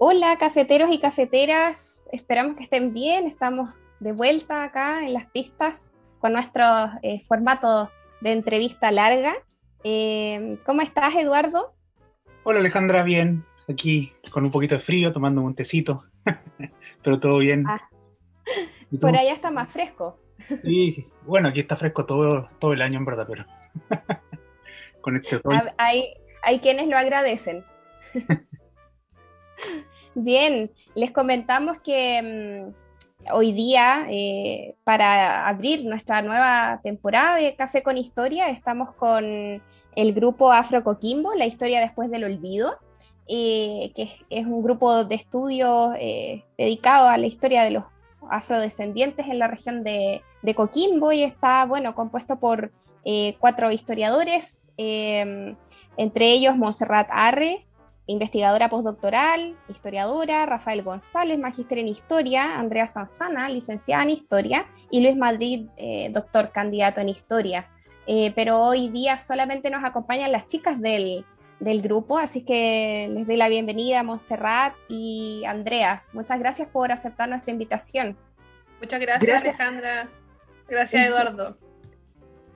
Hola cafeteros y cafeteras, esperamos que estén bien, estamos de vuelta acá en las pistas con nuestro eh, formato de entrevista larga. Eh, ¿Cómo estás Eduardo? Hola Alejandra, bien, aquí con un poquito de frío, tomando un tecito, pero todo bien. Ah, por allá está más fresco. Y bueno, aquí está fresco todo, todo el año en verdad, pero con este otoño. Hay, hay quienes lo agradecen. Bien, les comentamos que mm, hoy día, eh, para abrir nuestra nueva temporada de Café con Historia, estamos con el grupo Afro Coquimbo, La Historia Después del Olvido, eh, que es, un grupo de estudio eh, dedicado a la historia de los afrodescendientes en la región de, Coquimbo y está, bueno, compuesto por cuatro historiadores, entre ellos Montserrat Arre, investigadora postdoctoral, historiadora, Rafael González, magíster en historia, Andrea Sanzana, licenciada en historia, y Luis Madrid, eh, doctor candidato en historia. Eh, pero hoy día solamente nos acompañan las chicas del, del grupo, así que les doy la bienvenida a Montserrat y Andrea. Muchas gracias por aceptar nuestra invitación. Muchas gracias, Alejandra. Gracias, Eduardo.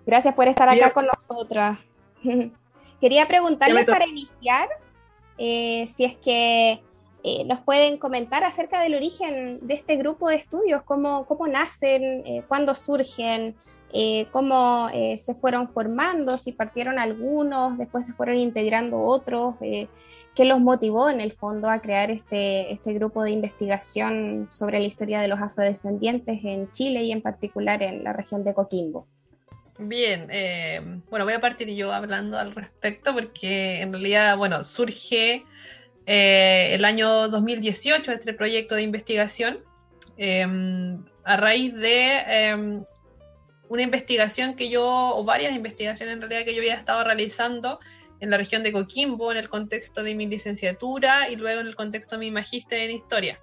Gracias por estar acá con nosotras. Quería preguntarles para iniciar eh, si es que eh, nos pueden comentar acerca del origen de este grupo de estudios, cómo, cómo nacen, eh, cuándo surgen, eh, cómo se fueron formando, si partieron algunos, después se fueron integrando otros, qué los motivó en el fondo a crear este, este grupo de investigación sobre la historia de los afrodescendientes en Chile y en particular en la región de Coquimbo. Bien, eh, bueno, voy a partir yo hablando al respecto porque en realidad, bueno, surge eh, el año 2018 este proyecto de investigación eh, a raíz de eh, una investigación que yo, o varias investigaciones en realidad que yo había estado realizando en la región de Coquimbo en el contexto de mi licenciatura y luego en el contexto de mi magíster en historia.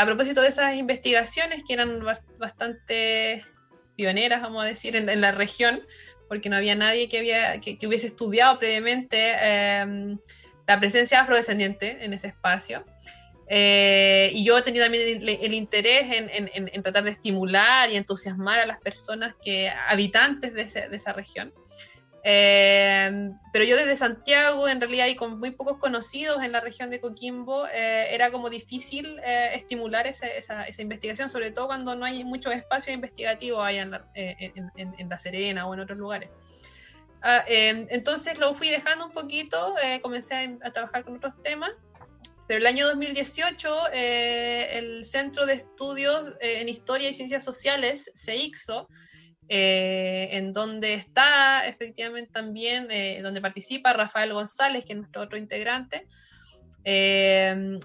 A propósito de esas investigaciones que eran bas- bastante pioneras, vamos a decir, en, la región, porque no había nadie que, había, que, hubiese estudiado previamente eh, la presencia afrodescendiente en ese espacio. Eh, y yo tenía también el, interés en, tratar de estimular y entusiasmar a las personas que, habitantes de esa región. Eh, pero yo desde Santiago, en realidad, y con muy pocos conocidos en la región de Coquimbo, eh, era como difícil eh, estimular ese- esa, esa investigación, sobre todo cuando no hay muchos espacios investigativos allá en la, eh, en- en- en La Serena o en otros lugares. Ah, eh, entonces lo fui dejando un poquito, eh, comencé a, a trabajar con otros temas, pero el año 2018 eh, el Centro de Estudios en Historia y Ciencias Sociales, CEIXO, eh, en donde está efectivamente también, eh, donde participa Rafael González, que es nuestro otro integrante. Eh,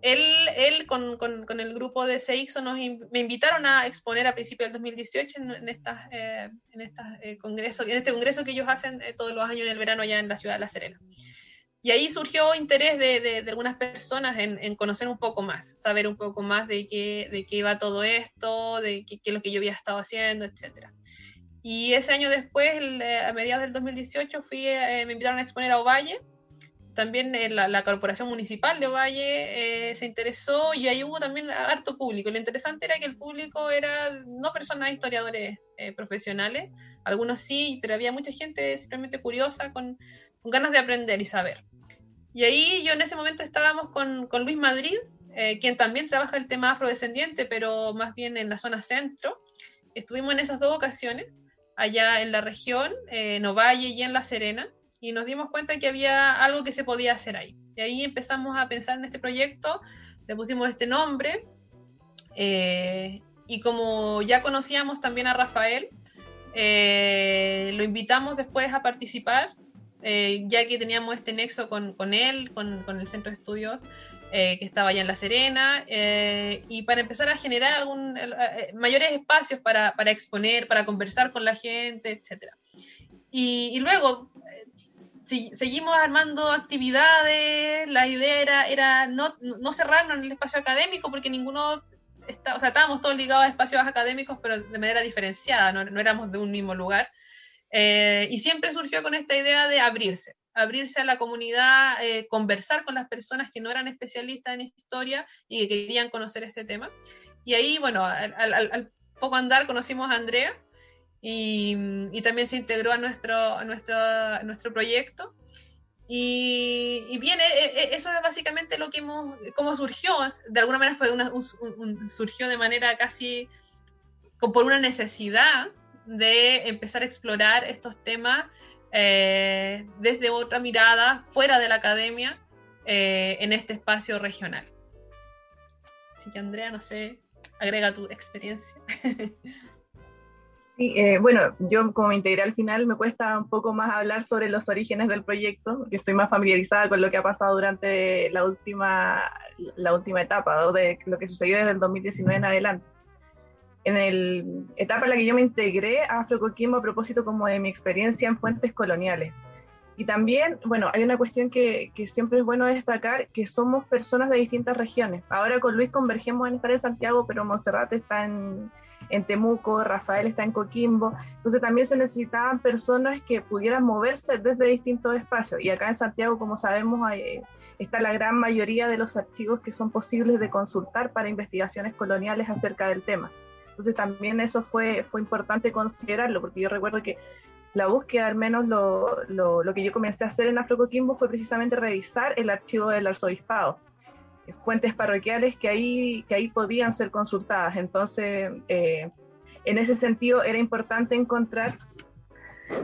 él, él con, con- con el grupo de CEIXO nos in- me invitaron a exponer a principios del 2018 en, en estas, eh, en, estas, eh, congresos, en este congreso que ellos hacen eh, todos los años en el verano allá en la ciudad de La Serena. Y ahí surgió interés de, de- de algunas personas en, en conocer un poco más, saber un poco más de qué, de qué iba todo esto, de qué, qué es lo que yo había estado haciendo, etc. Y ese año después, el, eh, a mediados del 2018, fui, eh, me invitaron a exponer a Ovalle. También eh, la, la Corporación Municipal de Ovalle eh, se interesó y ahí hubo también harto público. Lo interesante era que el público era no personas historiadores eh, profesionales, algunos sí, pero había mucha gente simplemente curiosa con, ganas de aprender y saber. Y ahí yo en ese momento estábamos con, con Luis Madrid, eh, quien también trabaja el tema afrodescendiente, pero más bien en la zona centro. Estuvimos en esas dos ocasiones, allá en la región, eh, en Ovalle y en La Serena, y nos dimos cuenta que había algo que se podía hacer ahí. Y ahí empezamos a pensar en este proyecto, le pusimos este nombre, eh, y como ya conocíamos también a Rafael, eh, lo invitamos después a participar eh, ya que teníamos este nexo con, él, con, el centro de estudios que estaba allá en La Serena, y para empezar a generar algún, mayores espacios para, exponer, para conversar con la gente, etc. Y, luego seguimos armando actividades, la idea era, era no, no cerrarnos en el espacio académico porque ninguno o sea, estábamos todos ligados a espacios académicos, pero de manera diferenciada, no, éramos de un mismo lugar. Eh, y siempre surgió con esta idea de abrirse, abrirse a la comunidad, eh, conversar con las personas que no eran especialistas en historia y que querían conocer este tema. Y ahí, bueno, al, poco andar conocimos a Andrea y, y, también se integró a nuestro, a nuestro, a nuestro proyecto. Y, bien, e, e, eso es básicamente lo que hemos, cómo surgió, de alguna manera fue una, surgió de manera casi por una necesidad de empezar a explorar estos temas eh, desde otra mirada, fuera de la academia, eh, en este espacio regional. Así que Andrea, no sé, agrega tu experiencia. Sí, eh, bueno, yo como me integré al final me cuesta un poco más hablar sobre los orígenes del proyecto, porque estoy más familiarizada con lo que ha pasado durante la última, la última etapa, de lo que sucedió desde el 2019 en adelante. En la etapa en la que yo me integré a Afrocoquimbo a propósito como de mi experiencia en fuentes coloniales. Y también, bueno, hay una cuestión que, que, siempre es bueno destacar, que somos personas de distintas regiones. Ahora con Luis convergemos en estar en Santiago, pero Monserrate está en, en Temuco, Rafael está en Coquimbo, entonces también se necesitaban personas que pudieran moverse desde distintos espacios. Y acá en Santiago, como sabemos, hay, está la gran mayoría de los archivos que son posibles de consultar para investigaciones coloniales acerca del tema. Entonces también eso fue, fue importante considerarlo, porque yo recuerdo que la búsqueda, al menos lo, lo, lo que yo comencé a hacer en Afrocoquimbo fue precisamente revisar el archivo del arzobispado fuentes parroquiales que ahí, que ahí podían ser consultadas. Entonces, eh, en ese sentido era importante encontrar,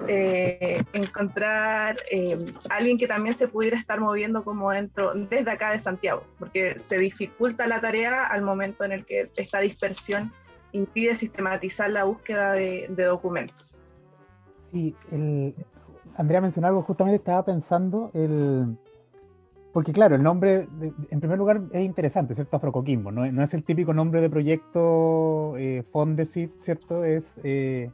eh, encontrar eh, alguien que también se pudiera estar moviendo como dentro, desde acá de Santiago, porque se dificulta la tarea al momento en el que esta dispersión impide sistematizar la búsqueda de, documentos. Sí, Andrea mencionó algo, justamente estaba pensando, el, porque claro, el nombre, en primer lugar, es interesante, ¿cierto? Afrocoquimbo, no, no es el típico nombre de proyecto eh, Fondesit, ¿cierto? Es, eh,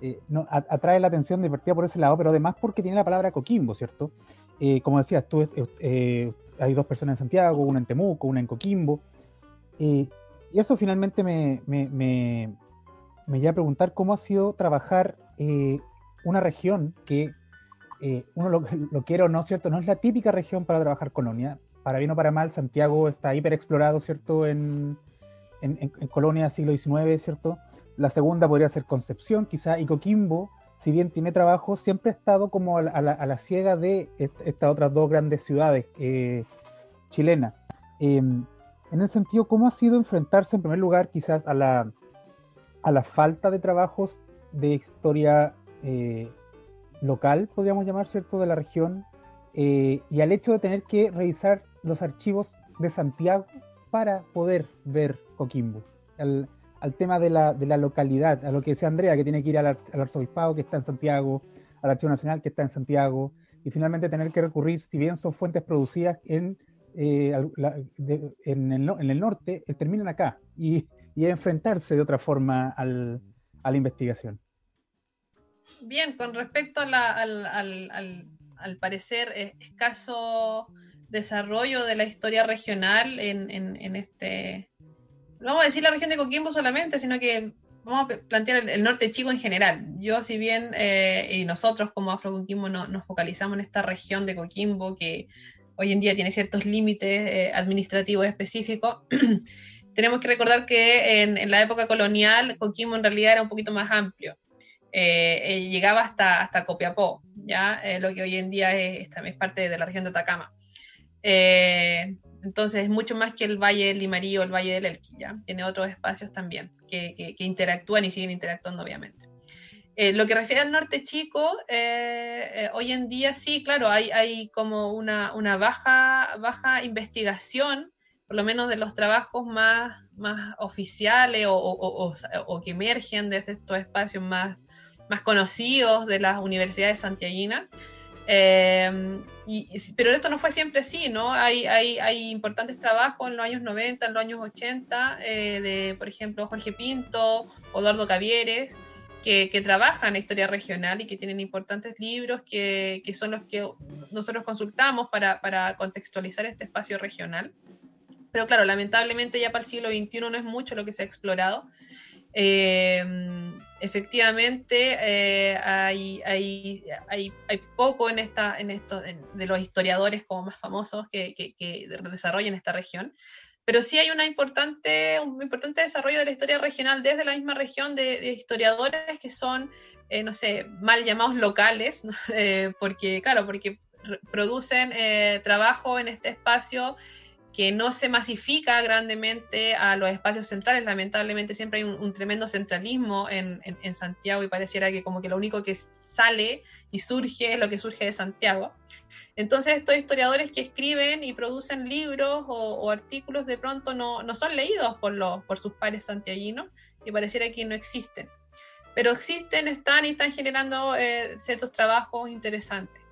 eh, atrae la atención de partida por ese lado, pero además porque tiene la palabra Coquimbo, ¿cierto? Eh, como decías, tú, hay dos personas en Santiago, una en Temuco, una en Coquimbo, y eso finalmente me, me, me, lleva a preguntar cómo ha sido trabajar una región que eh, uno lo, lo quiere o no, ¿cierto? No es la típica región para trabajar colonia. Para bien o para mal, Santiago está hiper explorado, ¿cierto? En, en, en, colonia siglo XIX, ¿cierto? La segunda podría ser Concepción, quizá, y Coquimbo, si bien tiene trabajo, siempre ha estado como a la, a la, ciega de estas otras dos grandes ciudades eh, chilenas. En el sentido, ¿cómo ha sido enfrentarse en primer lugar quizás a la, a la falta de trabajos de historia eh, local, podríamos llamar, ¿cierto?, de la región, eh, y al hecho de tener que revisar los archivos de Santiago para poder ver Coquimbo, al, tema de la, de la, localidad, a lo que decía Andrea, que tiene que ir al, arzobispado que está en Santiago, al Archivo Nacional que está en Santiago, y finalmente tener que recurrir, si bien son fuentes producidas en, eh, en, el, en, norte, eh, terminan acá, y, y enfrentarse de otra forma al, a la investigación. Bien, con respecto al, al, parecer escaso desarrollo de la historia regional en, este, no vamos a decir la región de Coquimbo solamente, sino que vamos a plantear el, norte chico en general. Yo, si bien, eh, y nosotros como Afro Coquimbo no, nos focalizamos en esta región de Coquimbo que hoy en día tiene ciertos límites eh, administrativos específicos, tenemos que recordar que en, la época colonial Coquimbo en realidad era un poquito más amplio. Eh, eh, llegaba hasta, hasta Copiapó, ¿ya? Eh, lo que hoy en día es, es, parte de la región de Atacama. entonces, es mucho más que el Valle del Limarí o el Valle del Elqui, ¿ya? Tiene otros espacios también que, interactúan y siguen interactuando, obviamente. Lo que refiere al norte chico, hoy en día sí, claro, hay, como una, baja, baja investigación, por lo menos de los trabajos más, más oficiales o, que emergen desde estos espacios más, más conocidos de las universidades santiaguinas. Eh, y, pero esto no fue siempre así, ¿no? Hay, hay, importantes trabajos en los años 90, en los años 80, eh, de, por ejemplo, Jorge Pinto, Eduardo Cavieres, que, que, trabajan en historia regional y que tienen importantes libros que, que son los que nosotros consultamos para, para, contextualizar este espacio regional. Pero claro, lamentablemente ya para el siglo XXI no es mucho lo que se ha explorado. Eh, efectivamente, eh, hay, hay, hay, hay, poco en, esta, en esto de los historiadores como más famosos que, que desarrollan esta región pero sí hay importante, un importante desarrollo de la historia regional desde la misma región de, de historiadores que son, eh, no sé, mal llamados locales, eh, porque, claro, porque producen eh, trabajo en este espacio que no se masifica grandemente a los espacios centrales. Lamentablemente siempre hay un, tremendo centralismo en, Santiago y pareciera que como que lo único que sale y surge es lo que surge de Santiago. Entonces estos historiadores que escriben y producen libros o, o artículos de pronto no, no, son leídos por, los, por sus pares santiaguinos y pareciera que no existen. Pero existen, están y están generando eh, ciertos trabajos interesantes.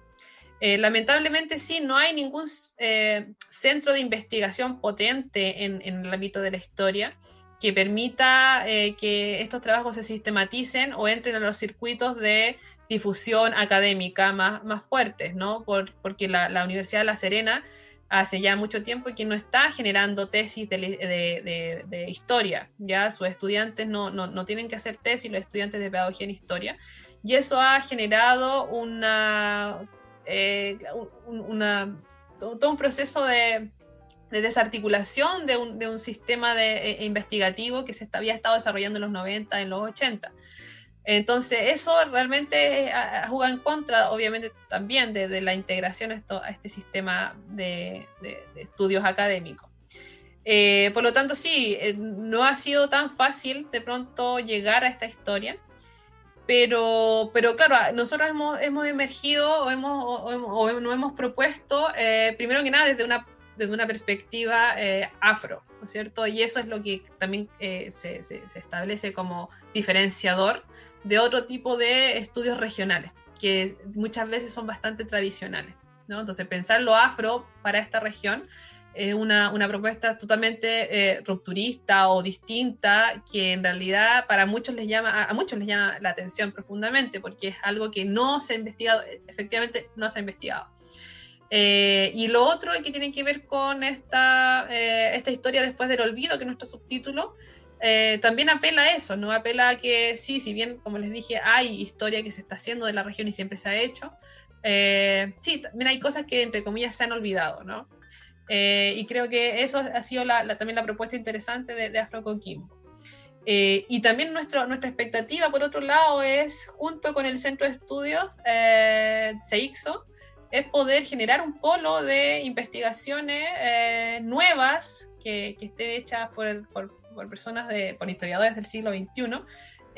Eh, lamentablemente sí, no hay ningún eh, centro de investigación potente en, el ámbito de la historia que permita eh, que estos trabajos se sistematicen o entren a los circuitos de difusión académica más, más fuertes, ¿no? Por, porque la, Universidad de La Serena hace ya mucho tiempo que no está generando tesis de, de historia, ya sus estudiantes no, no, no, tienen que hacer tesis, los estudiantes de pedagogía en historia, y eso ha generado una, eh, una, todo un proceso de, de desarticulación de un, un sistema de, eh, investigativo que se había estado desarrollando en los 90, en los 80. Entonces, eso realmente juega en contra, obviamente, también de, la integración a, este sistema de, de estudios académicos. Eh, por lo tanto, sí, eh, no ha sido tan fácil de pronto llegar a esta historia, pero, pero claro, nosotros hemos, hemos emergido o, hemos, o, nos hemos propuesto, eh, primero que nada, desde una, desde una perspectiva afro, ¿no es cierto? Y eso es lo que también se, se, se establece como diferenciador de otro tipo de estudios regionales, que muchas veces son bastante tradicionales. ¿no? Entonces, pensar lo afro para esta región es una, una propuesta totalmente eh, rupturista o distinta que en realidad para muchos les llama, a muchos les llama la atención profundamente porque es algo que no se ha investigado, efectivamente no se ha investigado. Eh, y lo otro que tiene que ver con esta, eh, esta historia después del olvido, que es nuestro subtítulo, eh, también apela a eso, ¿no? Apela a que sí, si bien, como les dije, hay historia que se está haciendo de la región y siempre se ha hecho, eh, sí, también hay cosas que, entre comillas, se han olvidado, ¿no? Eh, y creo que eso ha sido la, la, también la propuesta interesante de, de Afro Coquimbo. Eh, y también nuestro, nuestra expectativa, por otro lado, es, junto con el Centro de Estudios CEIXO, es poder generar un polo de investigaciones nuevas que, que estén hechas por, por por personas, de, por historiadores del siglo XXI,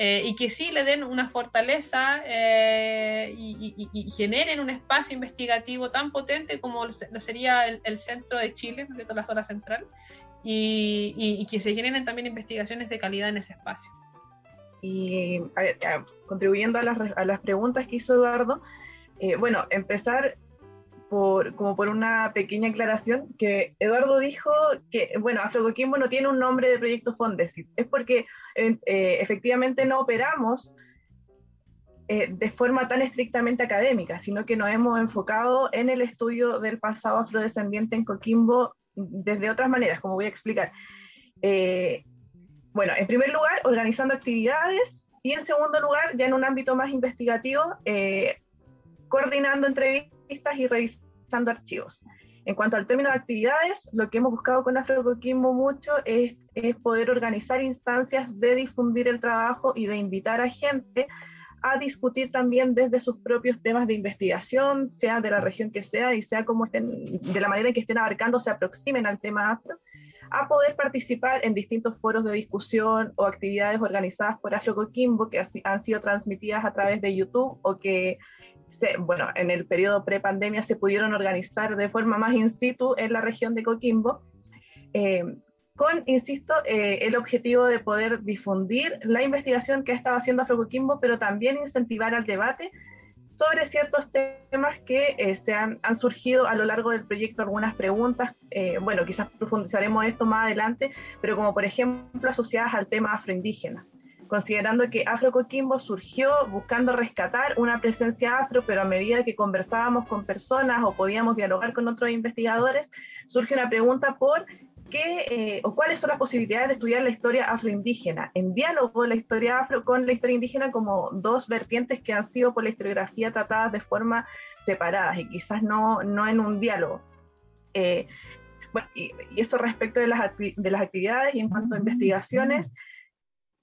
eh, y que sí le den una fortaleza eh, y, y, y, generen un espacio investigativo tan potente como lo sería el, el centro de Chile, ¿no? la zona central, y, y, que se generen también investigaciones de calidad en ese espacio. Y a, a, contribuyendo a las, a las, preguntas que hizo Eduardo, eh, bueno, empezar como por una pequeña aclaración, que Eduardo dijo que, bueno, Afrocoquimbo no tiene un nombre de proyecto Fondesit, es porque eh, efectivamente no operamos eh, de forma tan estrictamente académica, sino que nos hemos enfocado en el estudio del pasado afrodescendiente en Coquimbo desde otras maneras, como voy a explicar. Eh, bueno, en primer lugar, organizando actividades y en segundo lugar, ya en un ámbito más investigativo, coordinando entrevistas y revisando archivos. En cuanto al término de actividades, lo que hemos buscado con Afrocoquimbo mucho es, poder organizar instancias de difundir el trabajo y de invitar a gente a discutir también desde sus propios temas de investigación, sea de la región que sea y sea como estén, de la manera en que estén abarcando, se aproximen al tema afro, a poder participar en distintos foros de discusión o actividades organizadas por Afrocoquimbo que han sido transmitidas a través de YouTube o que se, bueno, en el periodo pre-pandemia se pudieron organizar de forma más in situ en la región de Coquimbo, eh, con, insisto, eh, el objetivo de poder difundir la investigación que ha estado haciendo Afrocoquimbo, pero también incentivar al debate sobre ciertos temas que eh, se han, han, surgido a lo largo del proyecto, algunas preguntas, bueno, quizás profundizaremos esto más adelante, pero como por ejemplo asociadas al tema afroindígena, considerando que Afro Coquimbo surgió buscando rescatar una presencia afro, pero a medida que conversábamos con personas o podíamos dialogar con otros investigadores, surge una pregunta por qué eh, o cuáles son las posibilidades de estudiar la historia afroindígena, en diálogo la historia afro con la historia indígena como dos vertientes que han sido por la historiografía tratadas de forma separadas y quizás no, no en un diálogo. Eh, bueno, y, eso respecto de las, de las actividades y en cuanto a investigaciones,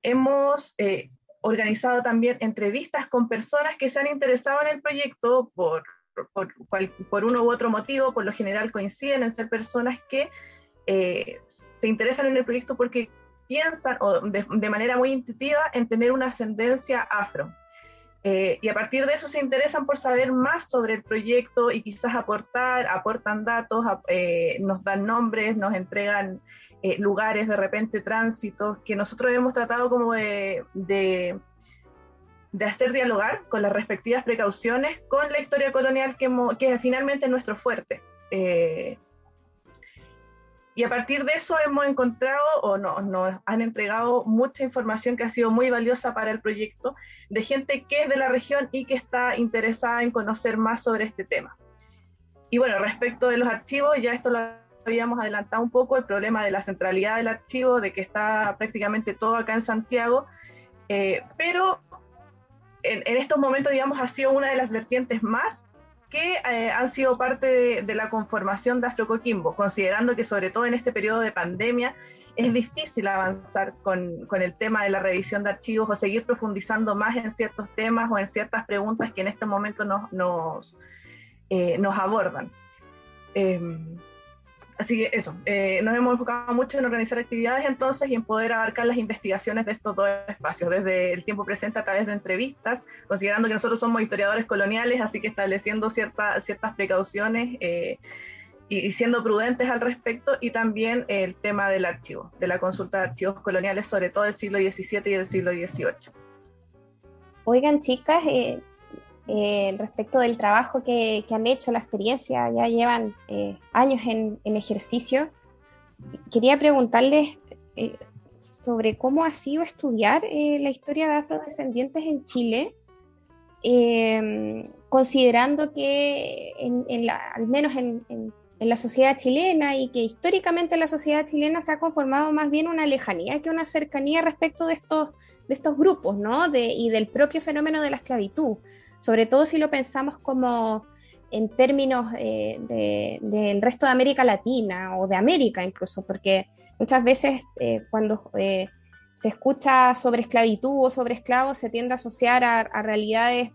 hemos eh, organizado también entrevistas con personas que se han interesado en el proyecto por, por, por uno u otro motivo, por lo general coinciden en ser personas que eh, se interesan en el proyecto porque piensan o de, manera muy intuitiva en tener una ascendencia afro. Eh, y a partir de eso se interesan por saber más sobre el proyecto y quizás aportar, aportan datos, eh, nos dan nombres, nos entregan lugares, de repente tránsitos, que nosotros hemos tratado como de, de, hacer dialogar con las respectivas precauciones con la historia colonial que, que finalmente es nuestro fuerte. Y a partir de eso hemos encontrado o nos no, han entregado mucha información que ha sido muy valiosa para el proyecto de gente que es de la región y que está interesada en conocer más sobre este tema. Y bueno, respecto de los archivos, ya esto lo habíamos adelantado un poco, el problema de la centralidad del archivo, de que está prácticamente todo acá en Santiago, eh, pero en, estos momentos, digamos, ha sido una de las vertientes más que eh, han sido parte de, la conformación de Afrocoquimbo, considerando que sobre todo en este periodo de pandemia es difícil avanzar con, con, el tema de la revisión de archivos o seguir profundizando más en ciertos temas o en ciertas preguntas que en este momento nos, nos, eh, abordan. Em, Así que eso, eh, nos hemos enfocado mucho en organizar actividades entonces y en poder abarcar las investigaciones de estos dos espacios, desde el tiempo presente a través de entrevistas, considerando que nosotros somos historiadores coloniales, así que estableciendo ciertas precauciones eh, y, siendo prudentes al respecto, y también el tema del archivo, de la consulta de archivos coloniales, sobre todo del siglo XVII y del siglo XVIII. Oigan, chicas, eh, eh, respecto del trabajo que, han hecho, la experiencia, ya llevan eh, años en, ejercicio. Quería preguntarles eh, sobre cómo ha sido estudiar la historia de afrodescendientes en Chile, considerando que al menos en, la sociedad chilena y que históricamente la sociedad chilena se ha conformado más bien una lejanía que una cercanía respecto de estos, de estos grupos, ¿no? y del propio fenómeno de la esclavitud sobre todo si lo pensamos como en términos eh, del resto de América Latina o de América incluso, porque muchas veces eh, cuando eh, se escucha sobre esclavitud o sobre esclavos se tiende a asociar a, realidades,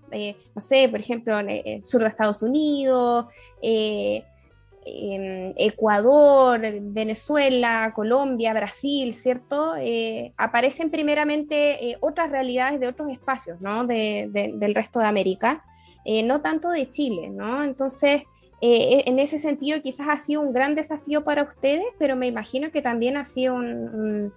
no sé, por ejemplo, en el sur de Estados Unidos, en Ecuador, Venezuela, Colombia, Brasil, ¿cierto? Eh, aparecen primeramente eh, otras realidades de otros espacios, ¿no? del resto de América, eh, no tanto de Chile, ¿no? Entonces, en ese sentido quizás ha sido un gran desafío para ustedes, pero me imagino que también ha sido un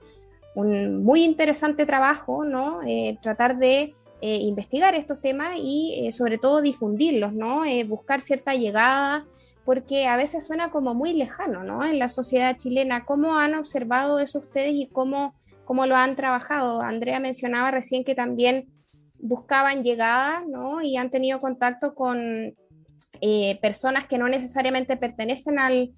muy interesante trabajo, ¿no? tratar de investigar estos temas y sobre todo difundirlos, ¿no? buscar cierta llegada porque a veces suena como muy lejano, ¿no? En la sociedad chilena. ¿Cómo han observado eso ustedes y cómo, cómo lo han trabajado? Andrea mencionaba recién que también buscaban llegada, ¿no? Y han tenido contacto con eh, personas que no necesariamente pertenecen al,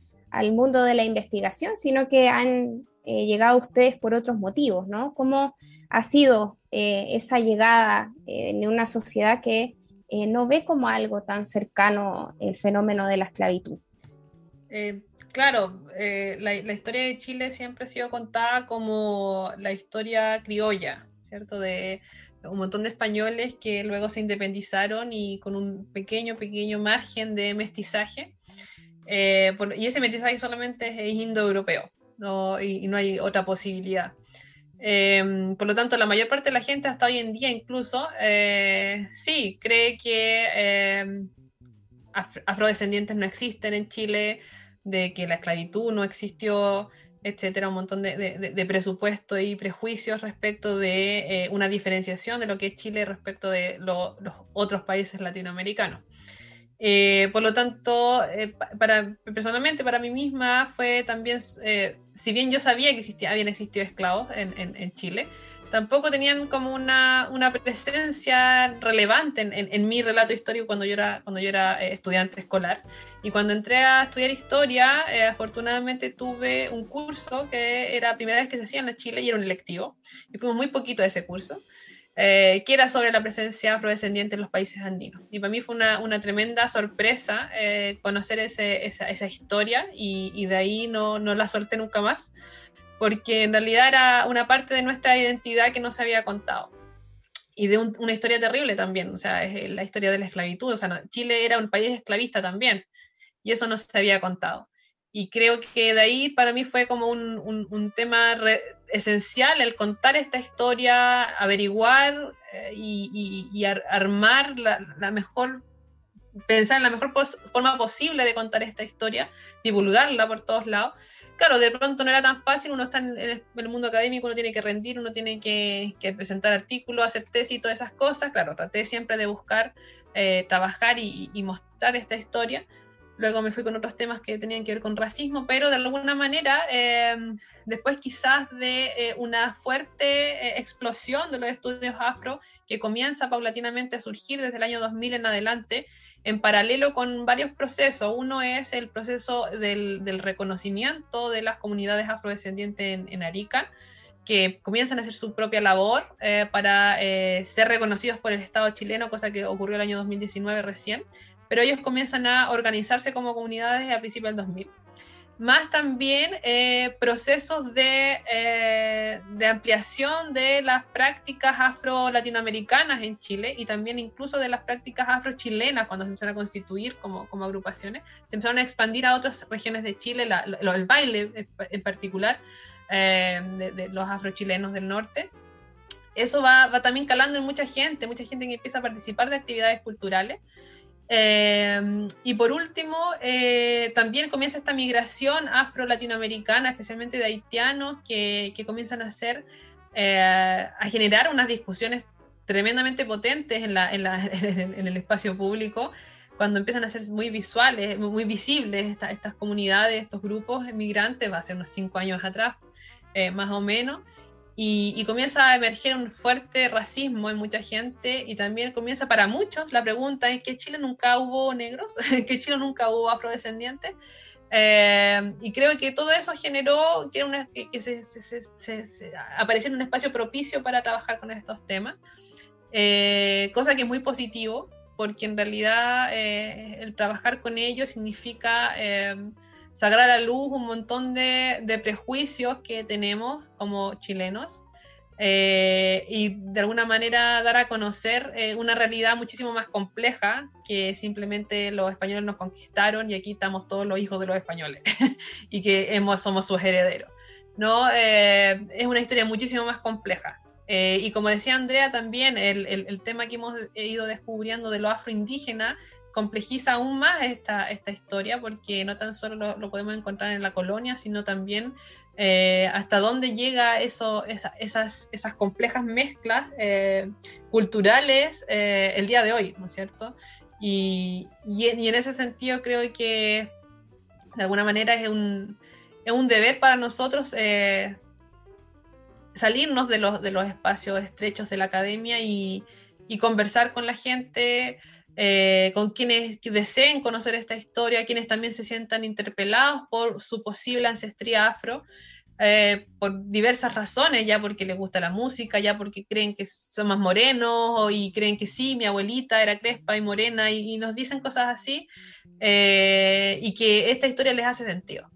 mundo de la investigación, sino que han eh, llegado a ustedes por otros motivos, ¿no? ¿Cómo ha sido eh, esa llegada en una sociedad que eh, no ve como algo tan cercano el fenómeno de la esclavitud. Eh, claro, eh, la, historia de Chile siempre ha sido contada como la historia criolla, ¿cierto? De un montón de españoles que luego se independizaron y con un pequeño, pequeño margen de mestizaje. y ese mestizaje solamente es indoeuropeo, ¿no? y no hay otra posibilidad. Em, por lo tanto, la mayor parte de la gente hasta hoy en día incluso eh, sí cree que em, afrodescendientes no existen en Chile, de que la esclavitud no existió, etcétera, un montón de, presupuesto y prejuicios respecto de eh, una diferenciación de lo que es Chile respecto de los otros países latinoamericanos. Eh, por lo tanto, eh, para, personalmente, para mí misma, fue también, si bien yo sabía que existía, habían existido esclavos en, en Chile, tampoco tenían como una, una presencia relevante en, en, mi relato histórico cuando yo era, cuando yo era eh, estudiante escolar. Y cuando entré a estudiar historia, eh, afortunadamente tuve un curso que era la primera vez que se hacía en Chile y era un electivo. Y fuimos muy poquito a ese curso. Eh, que era sobre la presencia afrodescendiente en los países andinos. Y para mí fue una, una tremenda sorpresa conocer ese, esa, esa, historia y, y, de ahí no, no la solté nunca más porque en realidad era una parte de nuestra identidad que no se había contado. Y de una historia terrible también, o sea, es la historia de la esclavitud, o sea, Chile era un país esclavista también, y eso no se había contado. Y creo que de ahí para mí fue como un, un, tema esencial el contar esta historia, averiguar eh, y, y, armar la, la, mejor, pensar en la mejor forma posible de contar esta historia, divulgarla por todos lados claro, de pronto no era tan fácil, uno está en, el mundo académico, uno tiene que rendir, uno tiene que, presentar artículos, hacer tesis y todas esas cosas. Claro, traté siempre de buscar eh, trabajar y, mostrar esta historia. Luego me fui con otros temas que tenían que ver con racismo, pero de alguna manera, em, después quizás de eh, una fuerte eh, explosión de los estudios afro que comienza paulatinamente a surgir desde el año 2000 en adelante, en paralelo con varios procesos. Uno es el proceso del, reconocimiento de las comunidades afrodescendientes en, Arica, que comienzan a hacer su propia labor eh, para ser reconocidos por el Estado chileno, cosa que ocurrió el año 2019 recién, pero ellos comienzan a organizarse como comunidades a principios del 2000 más también eh, procesos de, eh, de, ampliación de las prácticas afro-latinoamericanas en Chile y también incluso de las prácticas afro-chilenas cuando se empezaron a constituir como, como, agrupaciones, se empezaron a expandir a otras regiones de Chile, el baile en particular eh, de, de, los afro-chilenos del norte. Eso va, va también calando en mucha gente, mucha gente que empieza a participar de actividades culturales. Eh, y por último, eh, también comienza esta migración afro-latinoamericana, especialmente de haitianos, que, que comienzan a hacer, eh, a generar unas discusiones tremendamente potentes en, la, en, la, en, el espacio público, cuando empiezan a ser muy visuales, muy visibles estas comunidades, estos grupos migrantes, va a ser unos cinco años atrás, más o menos. Y, comienza a emerger un fuerte racismo en mucha gente y también comienza para muchos la pregunta es que Chile nunca hubo negros, que Chile nunca hubo afrodescendientes. Eh, y creo que todo eso generó que, una, que, se, apareciera un espacio propicio para trabajar con estos temas, eh, cosa que es muy positivo porque en realidad eh, el trabajar con ellos significa sacar a la luz un montón de, prejuicios que tenemos como chilenos eh, y de alguna manera dar a conocer eh, una realidad muchísimo más compleja que simplemente los españoles nos conquistaron y aquí estamos todos los hijos de los españoles y que hemos, somos sus herederos. ¿no? Eh, es una historia muchísimo más compleja. y como decía Andrea también, el, el, tema que hemos ido descubriendo de lo afroindígena complejiza aún más esta, esta historia porque no tan solo lo, podemos encontrar en la colonia, sino también eh, hasta dónde llega eso, esas, esas complejas mezclas eh, culturales eh, el día de hoy, ¿no es cierto? Y, y, en ese sentido creo que de alguna manera es un, es un deber para nosotros salirnos de los, de los espacios estrechos de la academia y, y conversar con la gente, eh, con quienes deseen conocer esta historia, quienes también se sientan interpelados por su posible ancestría afro, eh, por diversas razones, ya porque les gusta la música, ya porque creen que son más morenos y creen que sí, mi abuelita era crespa y morena y, nos dicen cosas así eh, y que esta historia les hace sentido.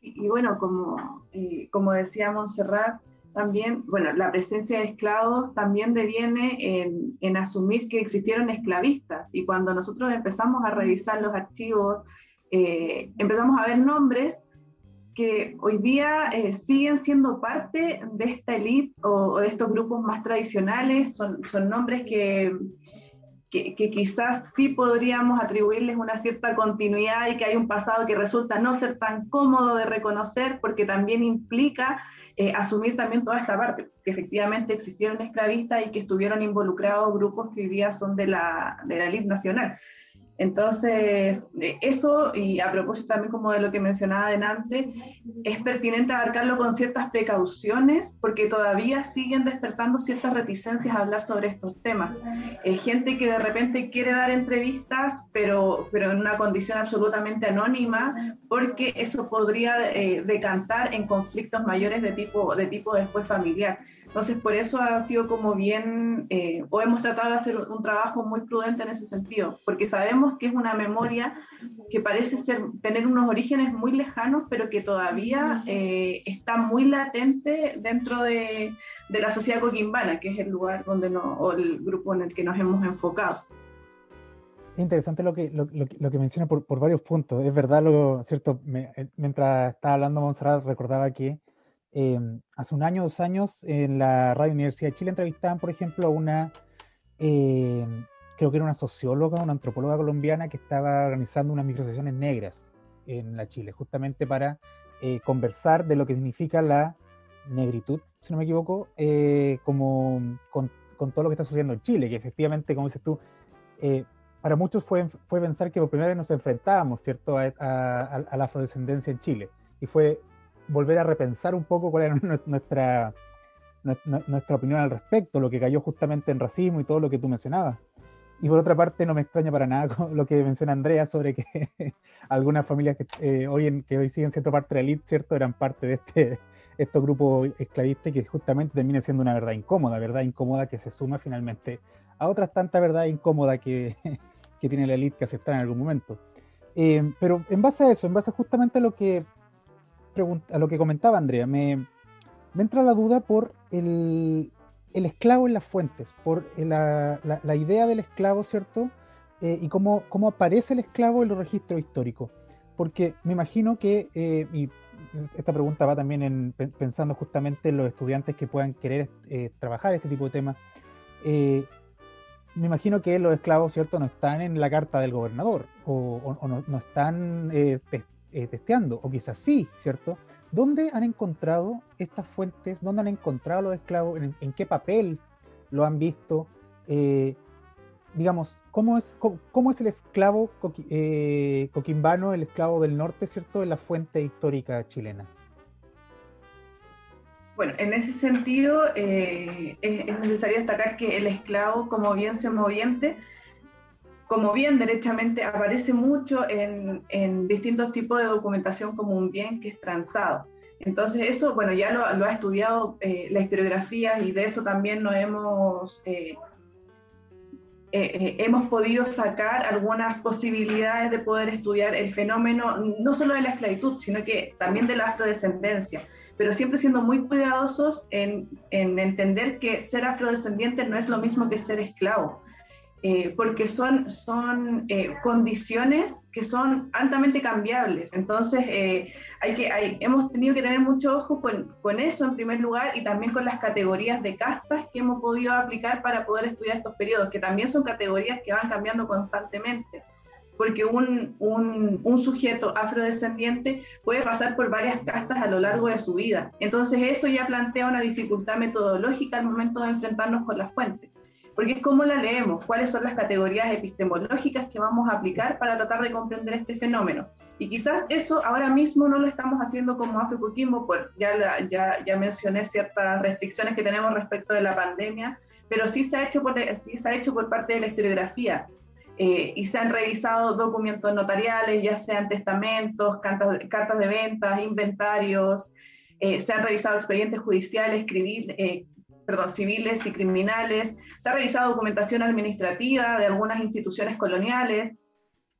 Y, bueno, como, como decía Montserrat, también, bueno, la presencia de esclavos también deviene en, asumir que existieron esclavistas. Y cuando nosotros empezamos a revisar los archivos, eh, empezamos a ver nombres que hoy día eh, siguen siendo parte de esta élite o, de estos grupos más tradicionales. Son, son nombres que, que, quizás sí podríamos atribuirles una cierta continuidad y que hay un pasado que resulta no ser tan cómodo de reconocer porque también implica eh, asumir también toda esta parte, que efectivamente existieron esclavistas y que estuvieron involucrados grupos que hoy día son de la, de la nacional. Entonces, eh, eso, y a propósito también como de lo que mencionaba adelante, es pertinente abarcarlo con ciertas precauciones porque todavía siguen despertando ciertas reticencias a hablar sobre estos temas. Hay gente que de repente quiere dar entrevistas, pero, pero en una condición absolutamente anónima, porque eso podría eh, decantar en conflictos mayores de tipo, de tipo después familiar. Entonces, por eso ha sido como bien, eh, o hemos tratado de hacer un trabajo muy prudente en ese sentido, porque sabemos que es una memoria que parece ser, tener unos orígenes muy lejanos, pero que todavía eh, está muy latente dentro de, de, la sociedad coquimbana, que es el lugar donde no, o el grupo en el que nos hemos enfocado. Es interesante lo que, lo, lo, que menciona por, por, varios puntos. Es verdad, lo cierto, eh, mientras estaba hablando Montserrat recordaba que Em, hace un año, dos años, en la Radio Universidad de Chile entrevistaban, por ejemplo, a una, em, creo que era una socióloga, una antropóloga colombiana que estaba organizando unas microsesiones negras en la Chile, justamente para eh, conversar de lo que significa la negritud, si no me equivoco, eh, como con, todo lo que está sucediendo en Chile, que efectivamente, como dices tú, eh, para muchos fue, fue pensar que por primera vez nos enfrentábamos, ¿cierto?, a, a la afrodescendencia en Chile. Y fue volver a repensar un poco cuál era nuestra, nuestra opinión al respecto, lo que cayó justamente en racismo y todo lo que tú mencionabas. Y por otra parte, no me extraña para nada lo que menciona Andrea sobre que algunas familias que, eh, hoy en, que hoy siguen siendo parte de la elite, ¿cierto?, eran parte de este, estos grupos esclavistas que justamente termina siendo una verdad incómoda, verdad incómoda que se suma finalmente a otras tantas verdades incómodas que, que tiene la élite que aceptar en algún momento. Eh, pero en base a eso, en base justamente a lo que a lo que comentaba Andrea, me, entra la duda por el, esclavo en las fuentes, por la, idea del esclavo, ¿cierto? Eh, y cómo, cómo, aparece el esclavo en los registros históricos. Porque me imagino que, eh, y esta pregunta va también en, pensando justamente en los estudiantes que puedan querer eh, trabajar este tipo de temas, me imagino que los esclavos, ¿cierto?, no están en la carta del gobernador o, no, no, están eh, testeando, o quizás sí, ¿cierto? ¿Dónde han encontrado estas fuentes? ¿Dónde han encontrado los esclavos? ¿En, qué papel lo han visto? Eh, digamos, ¿cómo es, cómo, es el esclavo eh, coquimbano, el esclavo del norte, ¿cierto?, en la fuente histórica chilena. Bueno, en ese sentido es, necesario destacar que el esclavo como bien se moviente como bien derechamente aparece mucho en, en, distintos tipos de documentación como un bien que es transado. Entonces eso, bueno, ya lo, ha estudiado eh, la historiografía y de eso también nos hemos, eh, eh, hemos podido sacar algunas posibilidades de poder estudiar el fenómeno, no solo de la esclavitud, sino que también de la afrodescendencia, pero siempre siendo muy cuidadosos en, en entender que ser afrodescendiente no es lo mismo que ser esclavo eh, porque son, son eh, condiciones que son altamente cambiables. Entonces, eh, hay que, hay, hemos tenido que tener mucho ojo con, eso en primer lugar y también con las categorías de castas que hemos podido aplicar para poder estudiar estos periodos, que también son categorías que van cambiando constantemente. Porque un, un, un sujeto afrodescendiente puede pasar por varias castas a lo largo de su vida. Entonces, eso ya plantea una dificultad metodológica al momento de enfrentarnos con las fuentes porque es cómo la leemos, cuáles son las categorías epistemológicas que vamos a aplicar para tratar de comprender este fenómeno. Y quizás eso ahora mismo no lo estamos haciendo como Afrocoquimbo, pues ya, ya, ya mencioné ciertas restricciones que tenemos respecto de la pandemia, pero sí se ha hecho por, sí se ha hecho por parte de la historiografía. Eh, y se han revisado documentos notariales, ya sean testamentos, cartas, cartas de ventas, inventarios, eh, se han revisado expedientes judiciales, escribir, eh, perdón, civiles y criminales, se ha revisado documentación administrativa de algunas instituciones coloniales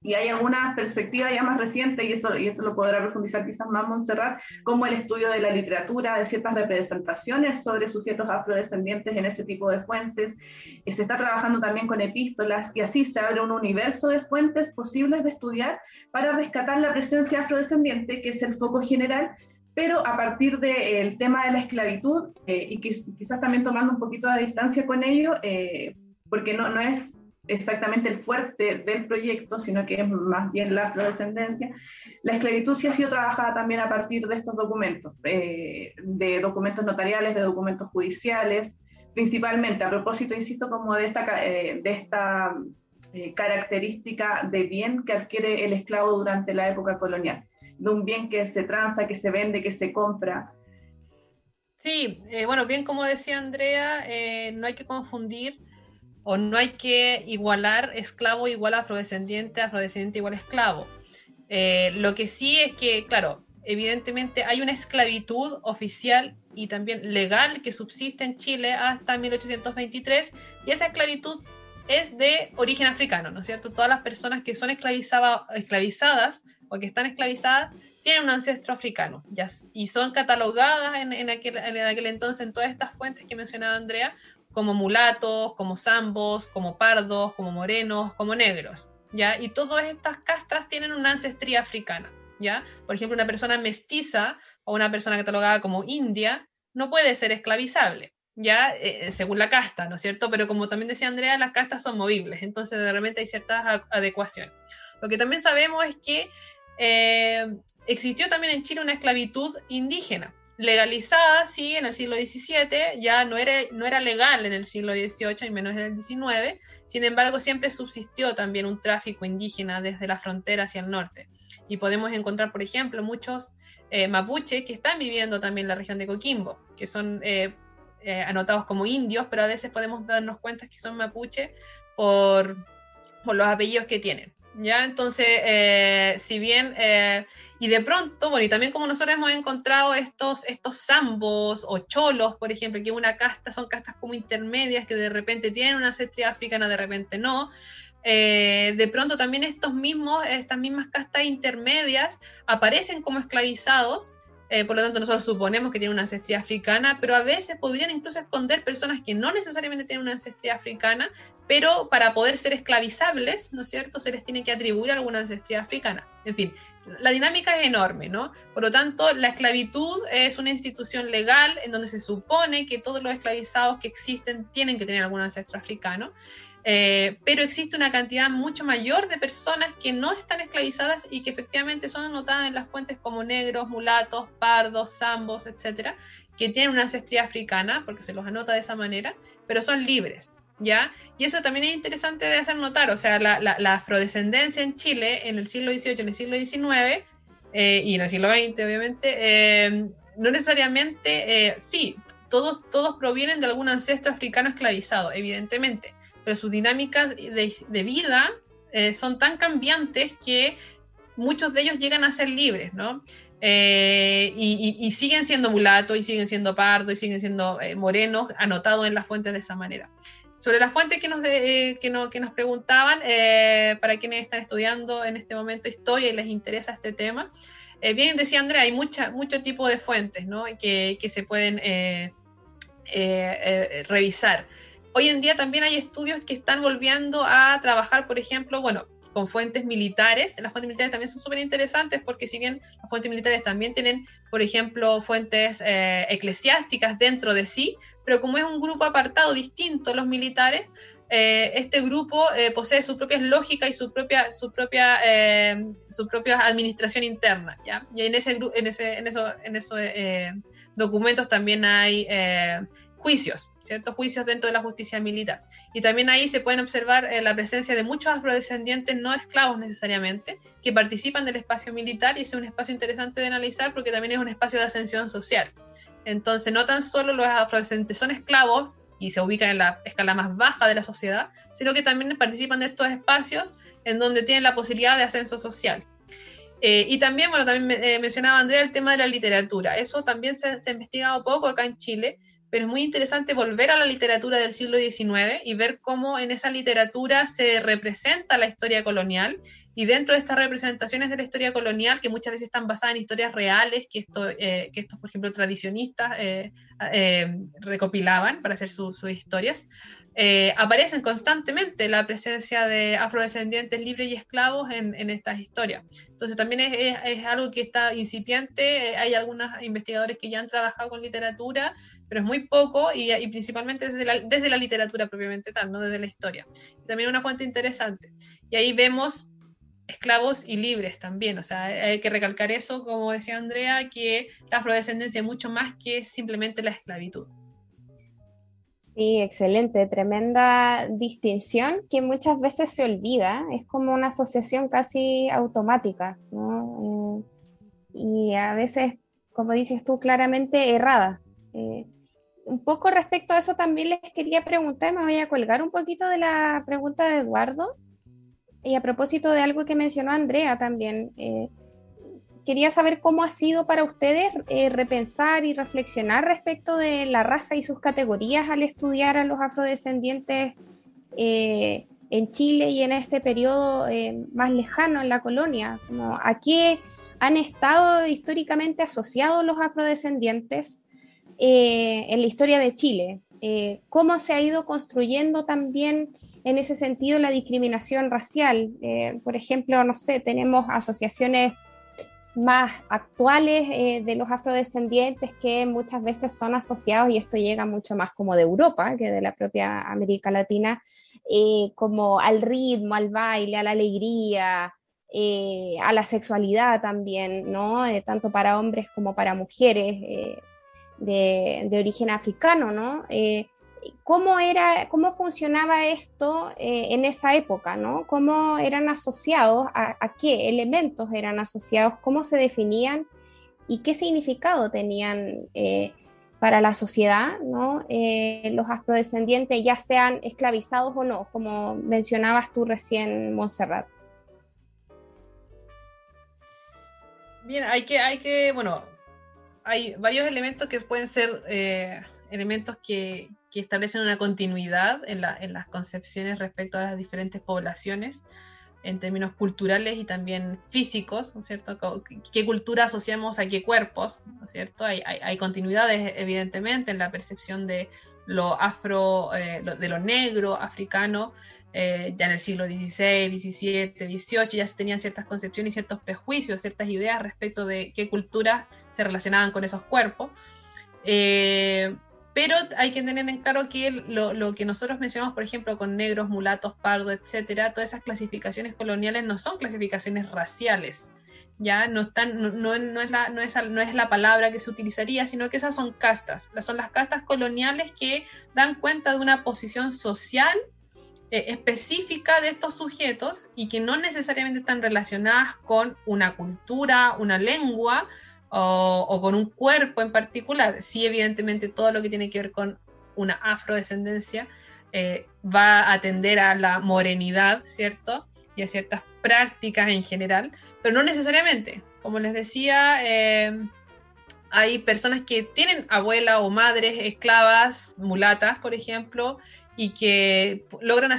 y hay alguna perspectiva ya más reciente, y esto, y esto lo podrá profundizar quizás más Montserrat, como el estudio de la literatura, de ciertas representaciones sobre sujetos afrodescendientes en ese tipo de fuentes. Eh, se está trabajando también con epístolas y así se abre un universo de fuentes posibles de estudiar para rescatar la presencia afrodescendiente, que es el foco general, pero a partir del tema de la esclavitud, eh, y quizás también tomando un poquito de distancia con ello, eh, porque no, es, exactamente el fuerte del proyecto, sino que es más bien la afrodescendencia, la esclavitud sí ha sido trabajada también a partir de estos documentos, eh, de documentos notariales, de documentos judiciales, principalmente. A propósito, insisto, como de esta, característica de bien que adquiere el esclavo durante la época colonial, de un bien que se transa, que se vende, que se compra. Sí, bueno, bien como decía Andrea, no hay que confundir o no hay que igualar esclavo igual a afrodescendiente, afrodescendiente igual esclavo. Eh, lo que sí es que, claro, evidentemente hay una esclavitud oficial y también legal que subsiste en Chile hasta 1823 y esa esclavitud es de origen africano, ¿no es cierto? Todas las personas que son esclavizadas o que están esclavizadas tienen un ancestro africano ya, y son catalogadas en, en, aquel, en aquel entonces en todas estas fuentes que mencionaba Andrea como mulatos, como zambos, como pardos, como morenos, como negros, ¿ya? Y todas estas castas tienen una ancestría africana, ¿ya? Por ejemplo, una persona mestiza o una persona catalogada como india no puede ser esclavizable, ¿ya? Eh, según la casta, ¿no es cierto? Pero como también decía Andrea, las castas son movibles, entonces de repente hay ciertas adecuaciones. Lo que también sabemos es que eh, existió también en Chile una esclavitud indígena, legalizada, sí, en el siglo XVII, ya no era, no era legal en el siglo XVIII y menos en el XIX, sin embargo siempre subsistió también un tráfico indígena desde la frontera hacia el norte. Y podemos encontrar, por ejemplo, muchos eh, mapuche que están viviendo también en la región de Coquimbo, que son eh, eh, anotados como indios, pero a veces podemos darnos cuenta que son mapuche por, por los apellidos que tienen. ¿Ya? Entonces, eh, si bien, eh, y de pronto, bueno, y también como nosotros hemos encontrado estos, estos zambos o cholos, por ejemplo, que una casta, son castas como intermedias que de repente tienen una ancestría africana, de repente no. Eh, de pronto también estos mismos, estas mismas castas intermedias aparecen como esclavizados eh, por lo tanto, nosotros suponemos que tienen una ancestría africana, pero a veces podrían incluso esconder personas que no necesariamente tienen una ancestría africana, pero para poder ser esclavizables, ¿no es cierto?, se les tiene que atribuir alguna ancestría africana. En fin, la dinámica es enorme, ¿no? Por lo tanto, la esclavitud es una institución legal en donde se supone que todos los esclavizados que existen tienen que tener algún ancestro africano. Eh, pero existe una cantidad mucho mayor de personas que no están esclavizadas y que efectivamente son anotadas en las fuentes como negros, mulatos, pardos, zambos, etcétera, que tienen una ancestría africana, porque se los anota de esa manera, pero son libres. ¿Ya? Y eso también es interesante de hacer notar, o sea, la, afrodescendencia en Chile en el siglo XVIII, en el siglo XIX eh, y en el siglo XX, obviamente, eh, no necesariamente, sí, todos, todos provienen de algún ancestro africano esclavizado, evidentemente, pero sus dinámicas de, vida eh, son tan cambiantes que muchos de ellos llegan a ser libres, ¿no? Eh, y, siguen siendo mulatos, y siguen siendo pardos, y siguen siendo eh, morenos, anotados en las fuentes de esa manera. Sobre las fuentes que nos, que, que nos preguntaban, para quienes están estudiando en este momento historia y les interesa este tema, bien decía Andrea, hay mucha, mucho tipo de fuentes ¿no? que, que se pueden revisar. Hoy en día también hay estudios que están volviendo a trabajar, por ejemplo, bueno, con fuentes militares. Las fuentes militares también son súper interesantes porque si bien las fuentes militares también tienen, por ejemplo, fuentes eh, eclesiásticas dentro de sí, pero como es un grupo apartado distinto los militares, eh, este grupo eh, posee su propia lógica y su propia, su propia, su propia administración interna. ¿ya? Y en, ese, en, ese, en, en esos documentos también hay juicios ciertos juicios dentro de la justicia militar. Y también ahí se pueden observar eh, la presencia de muchos afrodescendientes no esclavos necesariamente, que participan del espacio militar y es un espacio interesante de analizar porque también es un espacio de ascensión social. Entonces, no tan solo los afrodescendientes son esclavos y se ubican en la escala más baja de la sociedad, sino que también participan de estos espacios en donde tienen la posibilidad de ascenso social. Eh, y también, bueno, también eh, mencionaba Andrea el tema de la literatura. Eso también se, se, ha investigado poco acá en Chile pero es muy interesante volver a la literatura del siglo XIX y ver cómo en esa literatura se representa la historia colonial y dentro de estas representaciones de la historia colonial, que muchas veces están basadas en historias reales, que, esto, eh, que estos, por ejemplo, tradicionistas eh, eh, recopilaban para hacer sus historias, eh, aparecen constantemente la presencia de afrodescendientes libres y esclavos en, estas historias. Entonces también es, algo que está incipiente, hay algunos investigadores que ya han trabajado con literatura, pero es muy poco y, principalmente desde la, desde la, literatura propiamente tal, no desde la historia. También una fuente interesante. Y ahí vemos esclavos y libres también, o sea, hay que recalcar eso, como decía Andrea, que la afrodescendencia es mucho más que simplemente la esclavitud. Sí, excelente, tremenda distinción que muchas veces se olvida, es como una asociación casi automática, ¿no? Eh, y a veces, como dices tú, claramente errada. Eh, un poco respecto a eso también les quería preguntar, me voy a colgar un poquito de la pregunta de Eduardo, y a propósito de algo que mencionó Andrea también. Eh, quería saber cómo ha sido para ustedes eh, repensar y reflexionar respecto de la raza y sus categorías al estudiar a los afrodescendientes eh, en Chile y en este periodo más lejano en la colonia. ¿A qué han estado históricamente asociados los afrodescendientes en la historia de Chile? ¿Cómo se ha ido construyendo también en ese sentido la discriminación racial? por ejemplo, no sé, tenemos asociaciones más actuales eh, de los afrodescendientes que muchas veces son asociados, y esto llega mucho más como de Europa que de la propia América Latina, eh, como al ritmo, al baile, a la alegría, eh, a la sexualidad también, ¿no? tanto para hombres como para mujeres de, origen africano, ¿no? cómo era, cómo funcionaba esto eh, en esa época, ¿no? Cómo eran asociados, a, qué elementos eran asociados, cómo se definían y qué significado tenían eh, para la sociedad, ¿no? Eh, los afrodescendientes, ya sean esclavizados o no, como mencionabas tú recién, Montserrat. Bien, hay que, hay que, bueno, hay varios elementos que pueden ser elementos que, que establecen una continuidad en, las concepciones respecto a las diferentes poblaciones en términos culturales y también físicos, ¿no es cierto? ¿Qué cultura asociamos a qué cuerpos, ¿no es cierto? Hay, continuidades, evidentemente, en la percepción de lo afro, eh, de lo negro, africano, eh, ya en el siglo XVI, XVII, XVIII, ya se tenían ciertas concepciones y ciertos prejuicios, ciertas ideas respecto de qué culturas se relacionaban con esos cuerpos. Eh, pero hay que tener en claro que lo, que nosotros mencionamos, por ejemplo, con negros, mulatos, pardos, etcétera, todas esas clasificaciones coloniales no son clasificaciones raciales. Ya no, están, no, es la, no, es, no es la palabra que se utilizaría, sino que esas son castas. Son las castas coloniales que dan cuenta de una posición social eh, específica de estos sujetos y que no necesariamente están relacionadas con una cultura, una lengua, o, con un cuerpo en particular. Sí, evidentemente todo lo que tiene que ver con una afrodescendencia eh, va a atender a la morenidad, ¿cierto? Y a ciertas prácticas en general, pero no necesariamente. Como les decía, eh, hay personas que tienen abuela o madres esclavas, mulatas, por ejemplo, y que logran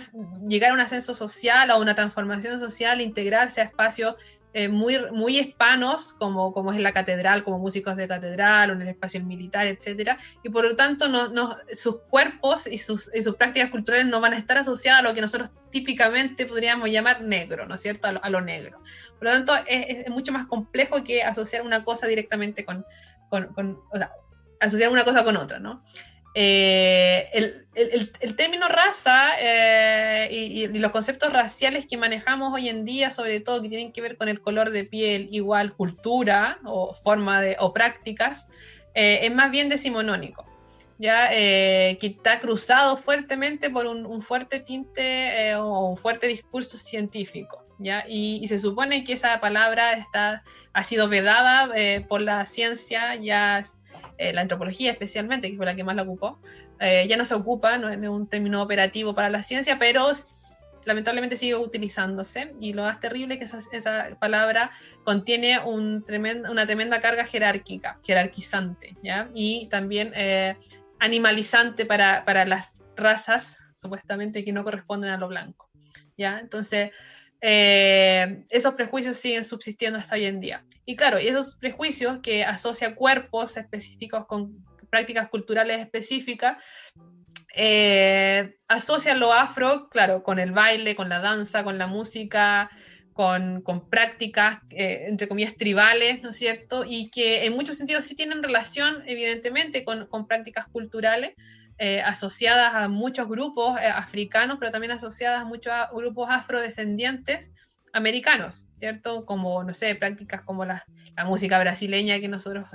llegar a un ascenso social, a una transformación social, integrarse a espacios eh, muy, muy hispanos, como, como es la catedral, como músicos de catedral o en el espacio militar, etc. Y por lo tanto, no, no, sus cuerpos y sus, y sus, prácticas culturales no van a estar asociadas a lo que nosotros típicamente podríamos llamar negro, ¿no es cierto? A lo, negro. Por lo tanto, es, es, mucho más complejo que asociar una cosa directamente con, con, con o sea, asociar una cosa con otra, ¿no? Eh, el, término raza eh, y, los conceptos raciales que manejamos hoy en día, sobre todo que tienen que ver con el color de piel, igual cultura o forma de, o prácticas, eh, es más bien decimonónico, ya que está cruzado fuertemente por un, fuerte tinte o un fuerte discurso científico. ¿Ya? Y, se supone que esa palabra está, ha sido vedada por la ciencia ya eh, la antropología especialmente, que fue la que más la ocupó, eh, ya no se ocupa, no es un término operativo para la ciencia, pero lamentablemente sigue utilizándose y lo más terrible es que esa, palabra contiene un una tremenda carga jerárquica, jerarquizante, ¿ya? Y también eh, animalizante para, para, las razas supuestamente que no corresponden a lo blanco, ¿ya? Entonces, eh, esos prejuicios siguen subsistiendo hasta hoy en día. Y claro, y esos prejuicios que asocian cuerpos específicos con prácticas culturales específicas, eh, asocian lo afro, claro, con el baile, con la danza, con la música, con, prácticas, eh, entre comillas, tribales, ¿no es cierto? Y que en muchos sentidos sí tienen relación, evidentemente, con, prácticas culturales eh, asociadas a muchos grupos africanos, pero también asociadas a muchos grupos afrodescendientes americanos, ¿cierto? Como, no sé, prácticas como la, música brasileña que nosotros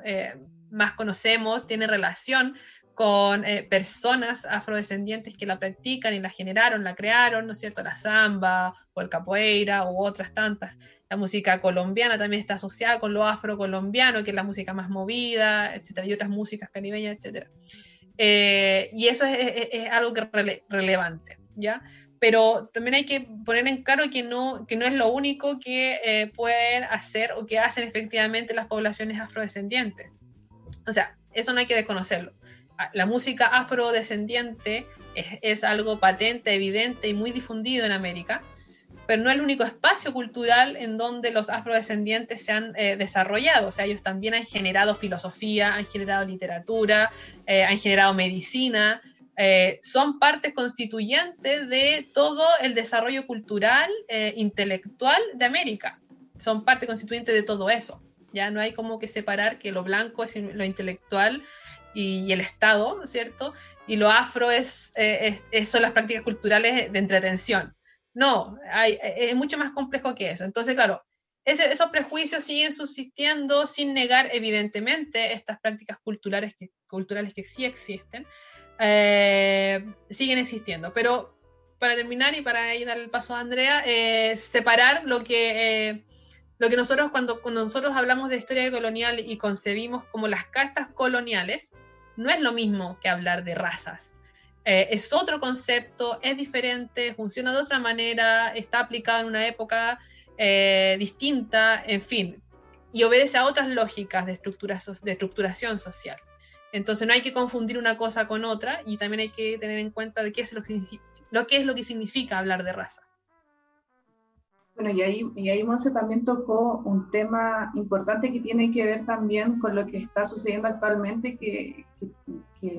más conocemos, tiene relación con eh, personas afrodescendientes que la practican y la generaron, la crearon, ¿no es cierto? La samba o el capoeira u otras tantas. La música colombiana también está asociada con lo afrocolombiano, que es la música más movida, etcétera, y otras músicas caribeñas, etcétera. Eh, y eso es, algo que relevante, ¿ya? Pero también hay que poner en claro que no, que no es lo único que eh, pueden hacer o que hacen efectivamente las poblaciones afrodescendientes. O sea, eso no hay que desconocerlo la música afrodescendiente es, algo patente, evidente y muy difundido en América, pero no es el único espacio cultural en donde los afrodescendientes se han eh, desarrollado. O sea, ellos también han generado filosofía, han generado literatura, eh, han generado medicina, eh, son partes constituyentes de todo el desarrollo cultural, intelectual de América. Son parte constituyente de todo eso. Ya no hay como que separar que lo blanco es lo intelectual y, el Estado, ¿cierto? Y lo afro es, eh, son las prácticas culturales de entretención. No, hay, es mucho más complejo que eso. Entonces, claro, esos prejuicios siguen subsistiendo sin negar, evidentemente, estas prácticas culturales que, sí existen, eh, siguen existiendo. Pero para terminar y para ir dar el paso a Andrea, eh, separar lo que lo que nosotros cuando, cuando, nosotros hablamos de historia colonial y concebimos como las cartas coloniales, no es lo mismo que hablar de razas. Eh, es otro concepto, es diferente, funciona de otra manera, está aplicado en una época eh, distinta, en fin, y obedece a otras lógicas de, de estructuración social. Entonces no hay que confundir una cosa con otra y también hay que tener en cuenta de qué es lo lo que, es lo que significa hablar de raza. Bueno, y ahí, y ahí Monse también tocó un tema importante que tiene que ver también con lo que está sucediendo actualmente, que,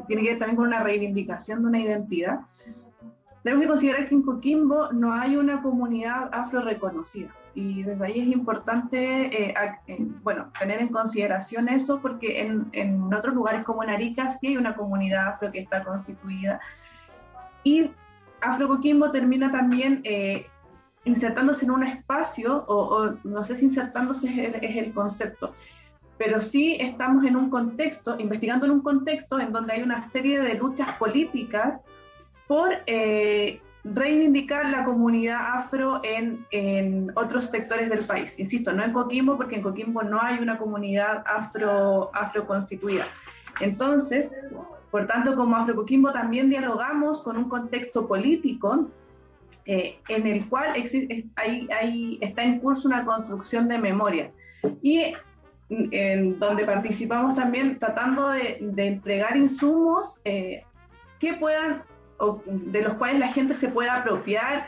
tiene que ver también con una reivindicación de una identidad. Tenemos que considerar que en Coquimbo no hay una comunidad afro reconocida y desde ahí es importante eh, eh, bueno, tener en consideración eso porque en, en, otros lugares como en Arica sí hay una comunidad afro que está constituida y Afro Coquimbo termina también eh, insertándose en un espacio, o, no sé si insertándose es el, concepto, pero sí estamos en un contexto, investigando en un contexto en donde hay una serie de luchas políticas por eh, reivindicar la comunidad afro en, en, otros sectores del país. Insisto, no en Coquimbo, porque en Coquimbo no hay una comunidad afro, afro constituida. Entonces, por tanto, como Afro Coquimbo también dialogamos con un contexto político eh, en el cual está en curso una construcción de memoria. Y en donde participamos también tratando de, entregar insumos eh, que puedan, de los cuales la gente se pueda apropiar,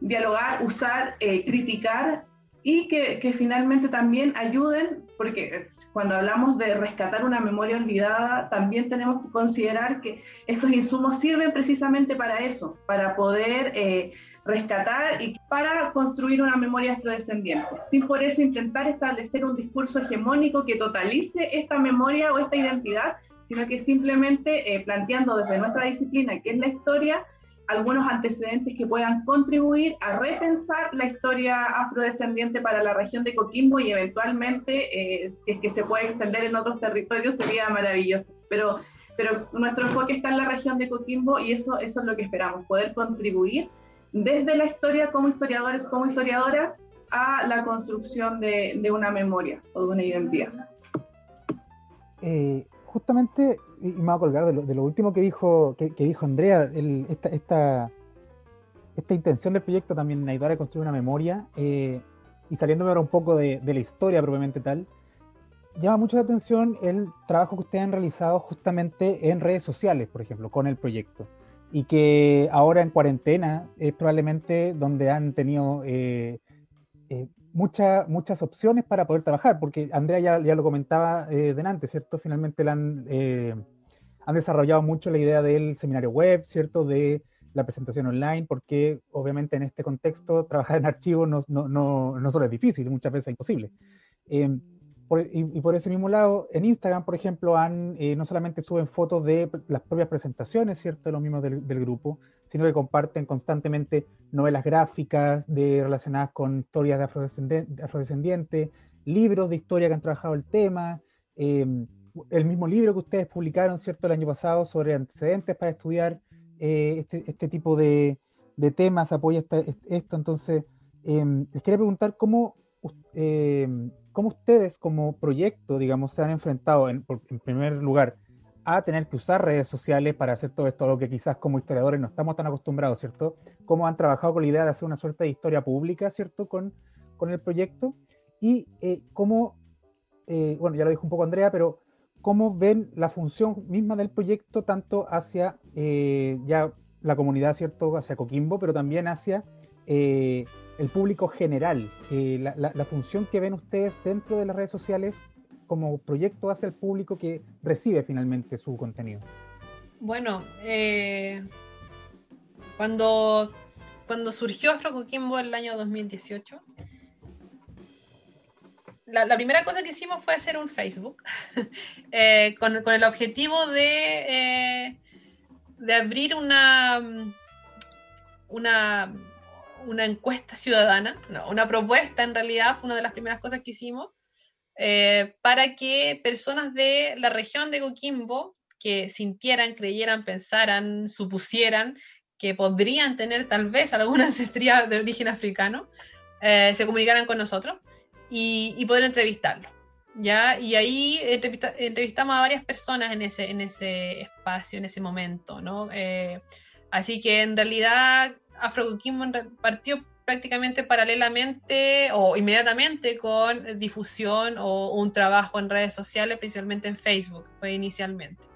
dialogar, usar, eh, criticar y que, que, finalmente también ayuden, porque cuando hablamos de rescatar una memoria olvidada, también tenemos que considerar que estos insumos sirven precisamente para eso, para poder eh, rescatar y para construir una memoria afrodescendiente, sin por eso intentar establecer un discurso hegemónico que totalice esta memoria o esta identidad, sino que simplemente eh, planteando desde nuestra disciplina, que es la historia, algunos antecedentes que puedan contribuir a repensar la historia afrodescendiente para la región de Coquimbo y eventualmente, eh, si es que se puede extender en otros territorios, sería maravilloso. Pero, pero nuestro enfoque está en la región de Coquimbo y eso, eso es lo que esperamos, poder contribuir desde la historia como historiadores, como historiadoras, a la construcción de, de una memoria o de una identidad. Eh, justamente, y me voy a colgar de lo, último que dijo, que, dijo Andrea, esta, esta, intención del proyecto también ayudar a construir una memoria, eh, y saliéndome ahora un poco de, la historia propiamente tal, llama mucho la atención el trabajo que ustedes han realizado justamente en redes sociales, por ejemplo, con el proyecto, y que ahora en cuarentena es probablemente donde han tenido eh, eh, muchas opciones para poder trabajar, porque Andrea ya, ya lo comentaba eh, delante, ¿cierto? Finalmente han, eh, han desarrollado mucho la idea del seminario web, ¿cierto? De la presentación online, porque obviamente en este contexto trabajar en archivos no, no, no, no solo es difícil, muchas veces es imposible. Y, por ese mismo lado, en Instagram, por ejemplo, han, eh, no solamente suben fotos de las propias presentaciones, ¿cierto?, de los mismos del, grupo, sino que comparten constantemente novelas gráficas de, relacionadas con historias de afrodescendientes, afrodescendiente, libros de historia que han trabajado el tema, em, el mismo libro que ustedes publicaron, ¿cierto?, el año pasado sobre antecedentes para estudiar eh, este, este, tipo de, de temas, apoya esto. Entonces, em, les quería preguntar cómo em, ¿Cómo ustedes como proyecto, digamos, se han enfrentado, en, primer lugar, a tener que usar redes sociales para hacer todo esto, lo que quizás como historiadores no estamos tan acostumbrados, ¿cierto? ¿Cómo han trabajado con la idea de hacer una suerte de historia pública, ¿cierto? Con, con el proyecto. Y eh, cómo, eh, bueno, ya lo dijo un poco Andrea, pero cómo ven la función misma del proyecto tanto hacia eh, ya la comunidad, ¿cierto? Hacia Coquimbo, pero también hacia el público general, eh, la, función que ven ustedes dentro de las redes sociales como proyecto hacia el público que recibe finalmente su contenido. Bueno, eh, cuando, cuando surgió Afro Coquimbo en el año 2018, la, primera cosa que hicimos fue hacer un Facebook eh, con, con, el objetivo de, de abrir una, una una encuesta ciudadana, no, una propuesta en realidad, fue una de las primeras cosas que hicimos, eh, para que personas de la región de Coquimbo que sintieran, creyeran, pensaran, supusieran que podrían tener tal vez alguna ancestría de origen africano, eh, se comunicaran con nosotros y, poder entrevistarlo. ¿ya? Y ahí entrevistamos a varias personas en ese, en ese espacio, en ese momento. ¿no? Eh, así que en realidad Afro partió prácticamente paralelamente o inmediatamente con difusión o un trabajo en redes sociales, principalmente en Facebook, fue inicialmente.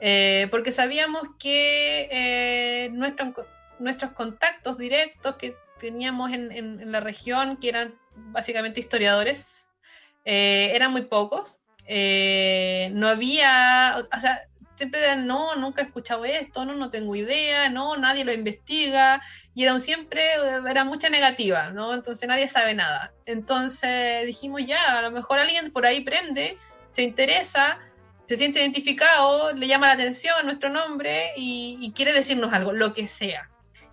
Eh, porque sabíamos que eh, nuestros contactos directos que teníamos en, la región, que eran básicamente historiadores, eh, eran muy pocos. no había, o sea, siempre eran, no, nunca he escuchado esto, no, no tengo idea, no, nadie lo investiga, y era siempre, era mucha negativa, ¿no? Entonces nadie sabe nada. Entonces dijimos, ya, a lo mejor alguien por ahí prende, se interesa, se siente identificado, le llama la atención nuestro nombre y, quiere decirnos algo, lo que sea.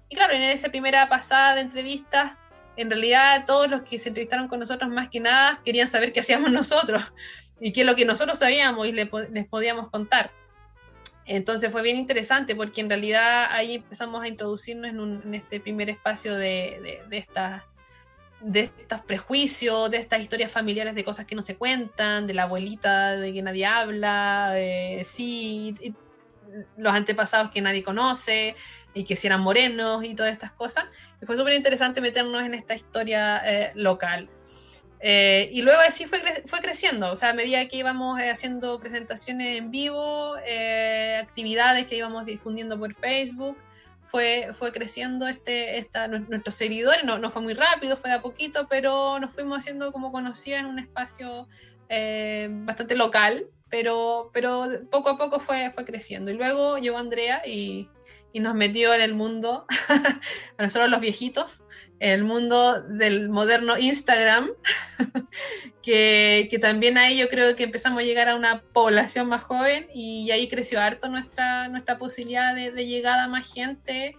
Y claro, en esa primera pasada de entrevistas, en realidad todos los que se entrevistaron con nosotros más que nada querían saber qué hacíamos nosotros y qué es lo que nosotros sabíamos y les podíamos contar. Entonces fue bien interesante porque en realidad ahí empezamos a introducirnos en, este primer espacio de, de, de estos prejuicios, de estas historias familiares de cosas que no se cuentan, de la abuelita de que nadie habla, de, sí, los antepasados que nadie conoce y que si eran morenos y todas estas cosas. Y fue súper interesante meternos en esta historia eh, local. Eh, y luego así fue, fue creciendo, o sea, a medida que íbamos eh, haciendo presentaciones en vivo, eh, actividades que íbamos difundiendo por Facebook, fue, fue creciendo este, esta, nuestros seguidores, no, fue muy rápido, fue de a poquito, pero nos fuimos haciendo como conocidos en un espacio bastante local, pero, pero poco a poco fue, fue creciendo. Y luego llegó Andrea y, y nos metió en el mundo, a nosotros los viejitos, en el mundo del moderno Instagram, que, que, también ahí yo creo que empezamos a llegar a una población más joven y ahí creció harto nuestra, nuestra posibilidad de, llegada a más gente.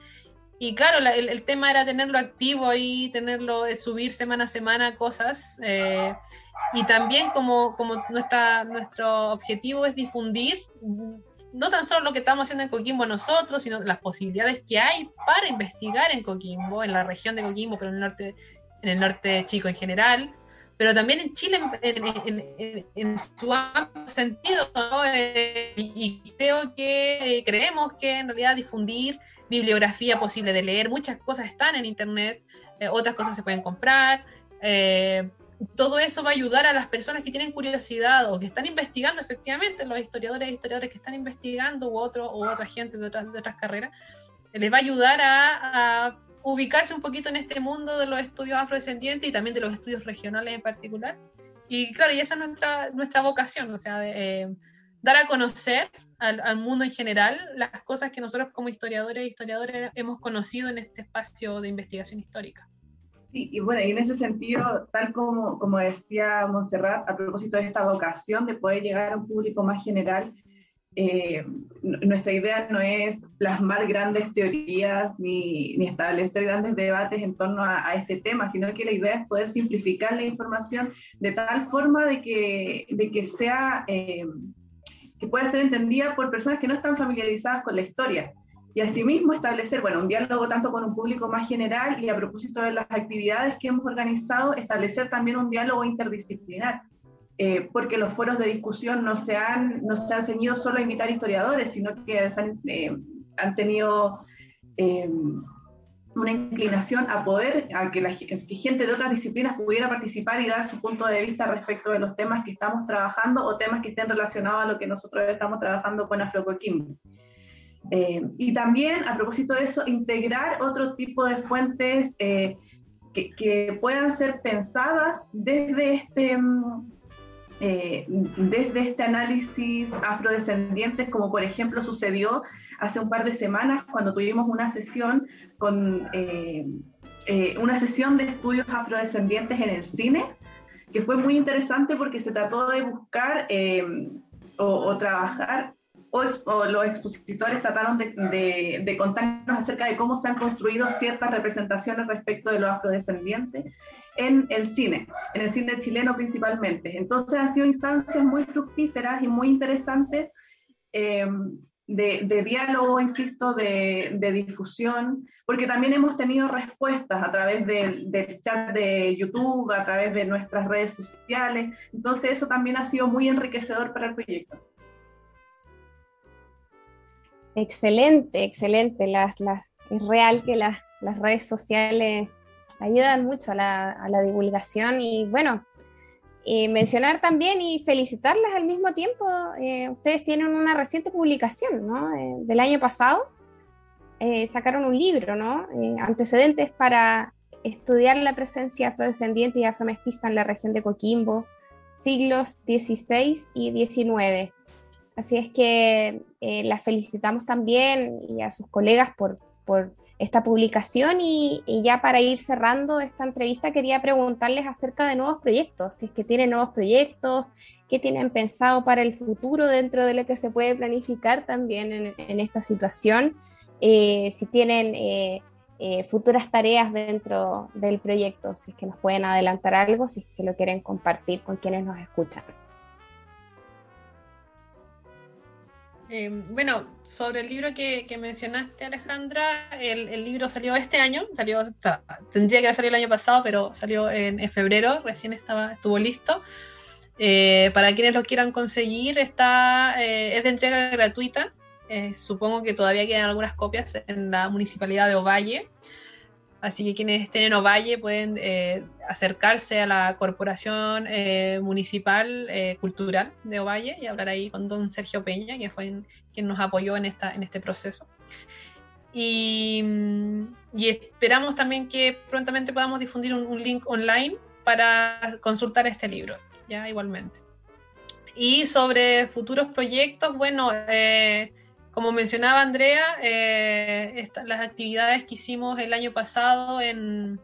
Y claro, el, tema era tenerlo activo ahí, tenerlo, de subir semana a semana cosas. Eh, y también como, como nuestra, nuestro objetivo es difundir no tan solo lo que estamos haciendo en Coquimbo nosotros, sino las posibilidades que hay para investigar en Coquimbo, en la región de Coquimbo, pero en el norte, en el norte chico en general, pero también en Chile en, su amplio sentido, eh, y, creo que eh, creemos que en realidad difundir bibliografía posible de leer, muchas cosas están en internet, eh, otras cosas se pueden comprar, todo eso va a ayudar a las personas que tienen curiosidad o que están investigando efectivamente, los historiadores e historiadores que están investigando u, otro, u otra gente de otras, carreras, les va a ayudar a, ubicarse un poquito en este mundo de los estudios afrodescendientes y también de los estudios regionales en particular. Y claro, y esa es nuestra, nuestra vocación, o sea, de, eh, dar a conocer al, mundo en general las cosas que nosotros como historiadores e historiadores hemos conocido en este espacio de investigación histórica. Sí, y bueno, y en ese sentido, tal como, como decía Montserrat, a propósito de esta vocación de poder llegar a un público más general, eh, nuestra idea no es plasmar grandes teorías ni, ni establecer grandes debates en torno a, este tema, sino que la idea es poder simplificar la información de tal forma de que, de que sea... Eh, que pueda ser entendida por personas que no están familiarizadas con la historia. Y asimismo establecer, bueno, un diálogo tanto con un público más general y a propósito de las actividades que hemos organizado, establecer también un diálogo interdisciplinar, eh, porque los foros de discusión no se, han, no se han ceñido solo a invitar historiadores, sino que han, eh, han tenido eh, una inclinación a poder, a que la gente de otras disciplinas pudiera participar y dar su punto de vista respecto de los temas que estamos trabajando o temas que estén relacionados a lo que nosotros estamos trabajando con Afrocoquimbo. Eh, y también, a propósito de eso, integrar otro tipo de fuentes eh, que, puedan ser pensadas desde este, mm, eh, desde este análisis afrodescendientes, como por ejemplo sucedió hace un par de semanas cuando tuvimos una sesión con eh, una sesión de estudios afrodescendientes en el cine, que fue muy interesante porque se trató de buscar eh, o, trabajar, o, los expositores trataron de, de, contarnos acerca de cómo se han construido ciertas representaciones respecto de los afrodescendientes en el cine, en el cine chileno principalmente. Entonces han sido instancias muy fructíferas y muy interesantes de, diálogo, insisto, de, difusión, porque también hemos tenido respuestas a través del, chat de YouTube, a través de nuestras redes sociales, entonces eso también ha sido muy enriquecedor para el proyecto. Excelente, excelente. es real que las, redes sociales ayudan mucho a la, a la divulgación y bueno, y mencionar también y felicitarles al mismo tiempo, eh, ustedes tienen una reciente publicación, ¿no? Eh, del año pasado, eh, sacaron un libro, ¿no? Antecedentes para estudiar la presencia afrodescendiente y afromestiza en la región de Coquimbo, siglos XVI y XIX. Así es que las felicitamos también y a sus colegas por, esta publicación y, ya para ir cerrando esta entrevista quería preguntarles acerca de nuevos proyectos, si es que tienen nuevos proyectos, qué tienen pensado para el futuro dentro de lo que se puede planificar también en, esta situación, eh, si tienen eh, eh, futuras tareas dentro del proyecto, si es que nos pueden adelantar algo, si es que lo quieren compartir con quienes nos escuchan. Em, bueno, sobre el libro que, mencionaste, Alejandra, el, libro salió este año, salió, tendría que haber salido el año pasado, pero salió en, febrero, recién estaba, estuvo listo. Eh, para quienes lo quieran conseguir, está, eh, es de entrega gratuita. Eh, supongo que todavía quedan algunas copias en la municipalidad de Ovalle. Así que quienes estén en Ovalle pueden eh, acercarse a la Corporación eh, Municipal eh, Cultural de Ovalle y hablar ahí con don Sergio Peña, que fue quien nos apoyó en, esta, en este proceso. Y, esperamos también que prontamente podamos difundir un, un, link online para consultar este libro, ya igualmente. Y sobre futuros proyectos, bueno, como mencionaba Andrea, eh, las actividades que hicimos el año pasado en,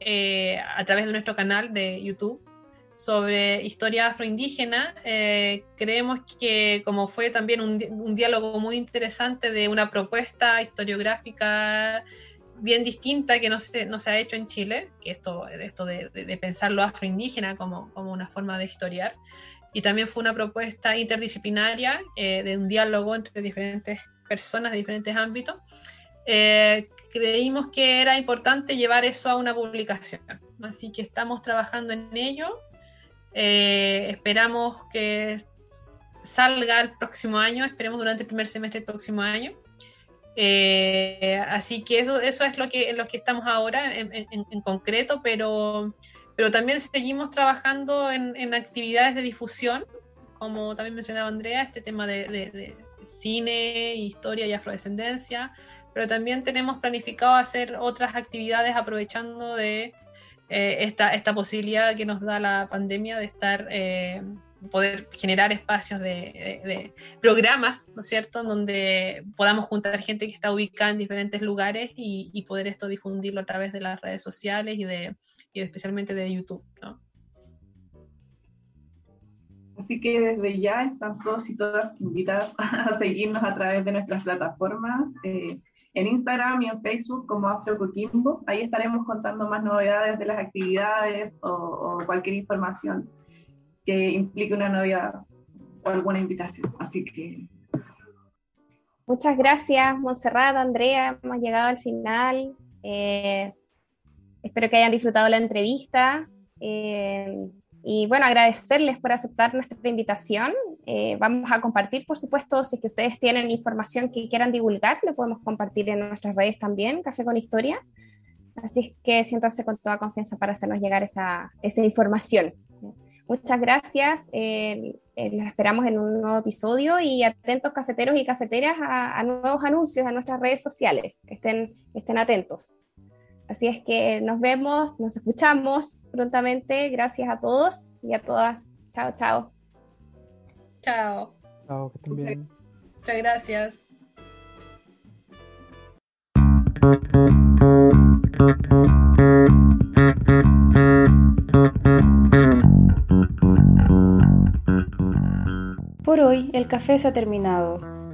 eh, a través de nuestro canal de YouTube sobre historia afroindígena, eh, creemos que como fue también un, diálogo muy interesante de una propuesta historiográfica bien distinta que no se, no se ha hecho en Chile, que esto, esto de, de pensar lo afroindígena como, como una forma de historiar, y también fue una propuesta interdisciplinaria eh, de un diálogo entre diferentes personas de diferentes ámbitos. Eh, creímos que era importante llevar eso a una publicación, así que estamos trabajando en ello. Eh, esperamos que salga el próximo año, esperemos durante el primer semestre del próximo año. así que eso, eso es lo que, en lo que estamos ahora en, en concreto, pero pero también seguimos trabajando en, actividades de difusión, como también mencionaba Andrea, este tema de, cine, historia y afrodescendencia, pero también tenemos planificado hacer otras actividades aprovechando de eh, esta, esta posibilidad que nos da la pandemia de estar, eh, poder generar espacios de, programas, ¿no es cierto?, donde podamos juntar gente que está ubicada en diferentes lugares y, poder esto difundirlo a través de las redes sociales y, de, y especialmente de YouTube, ¿no? Así que desde ya están todos y todas invitadas a seguirnos a través de nuestras plataformas, eh, en Instagram y en Facebook como Afro Coquimbo. Ahí estaremos contando más novedades de las actividades o, cualquier información que implique una novedad o alguna invitación. Así que... Muchas gracias, Montserrat, Andrea. Hemos llegado al final. Eh, espero que hayan disfrutado la entrevista. Eh, y bueno, agradecerles por aceptar nuestra invitación. Eh, vamos a compartir, por supuesto, si es que ustedes tienen información que quieran divulgar, lo podemos compartir en nuestras redes también, Café con Historia. Así es que siéntanse con toda confianza para hacernos llegar esa, esa información. Muchas gracias. Eh, eh, los esperamos en un nuevo episodio y atentos cafeteros y cafeteras a, a nuevos anuncios en nuestras redes sociales. Estén, estén atentos. Así es que nos vemos, nos escuchamos prontamente. Gracias a todos y a todas. Chao, chao. Chao. Chao, que estén bien. Muchas gracias. Por hoy el café se ha terminado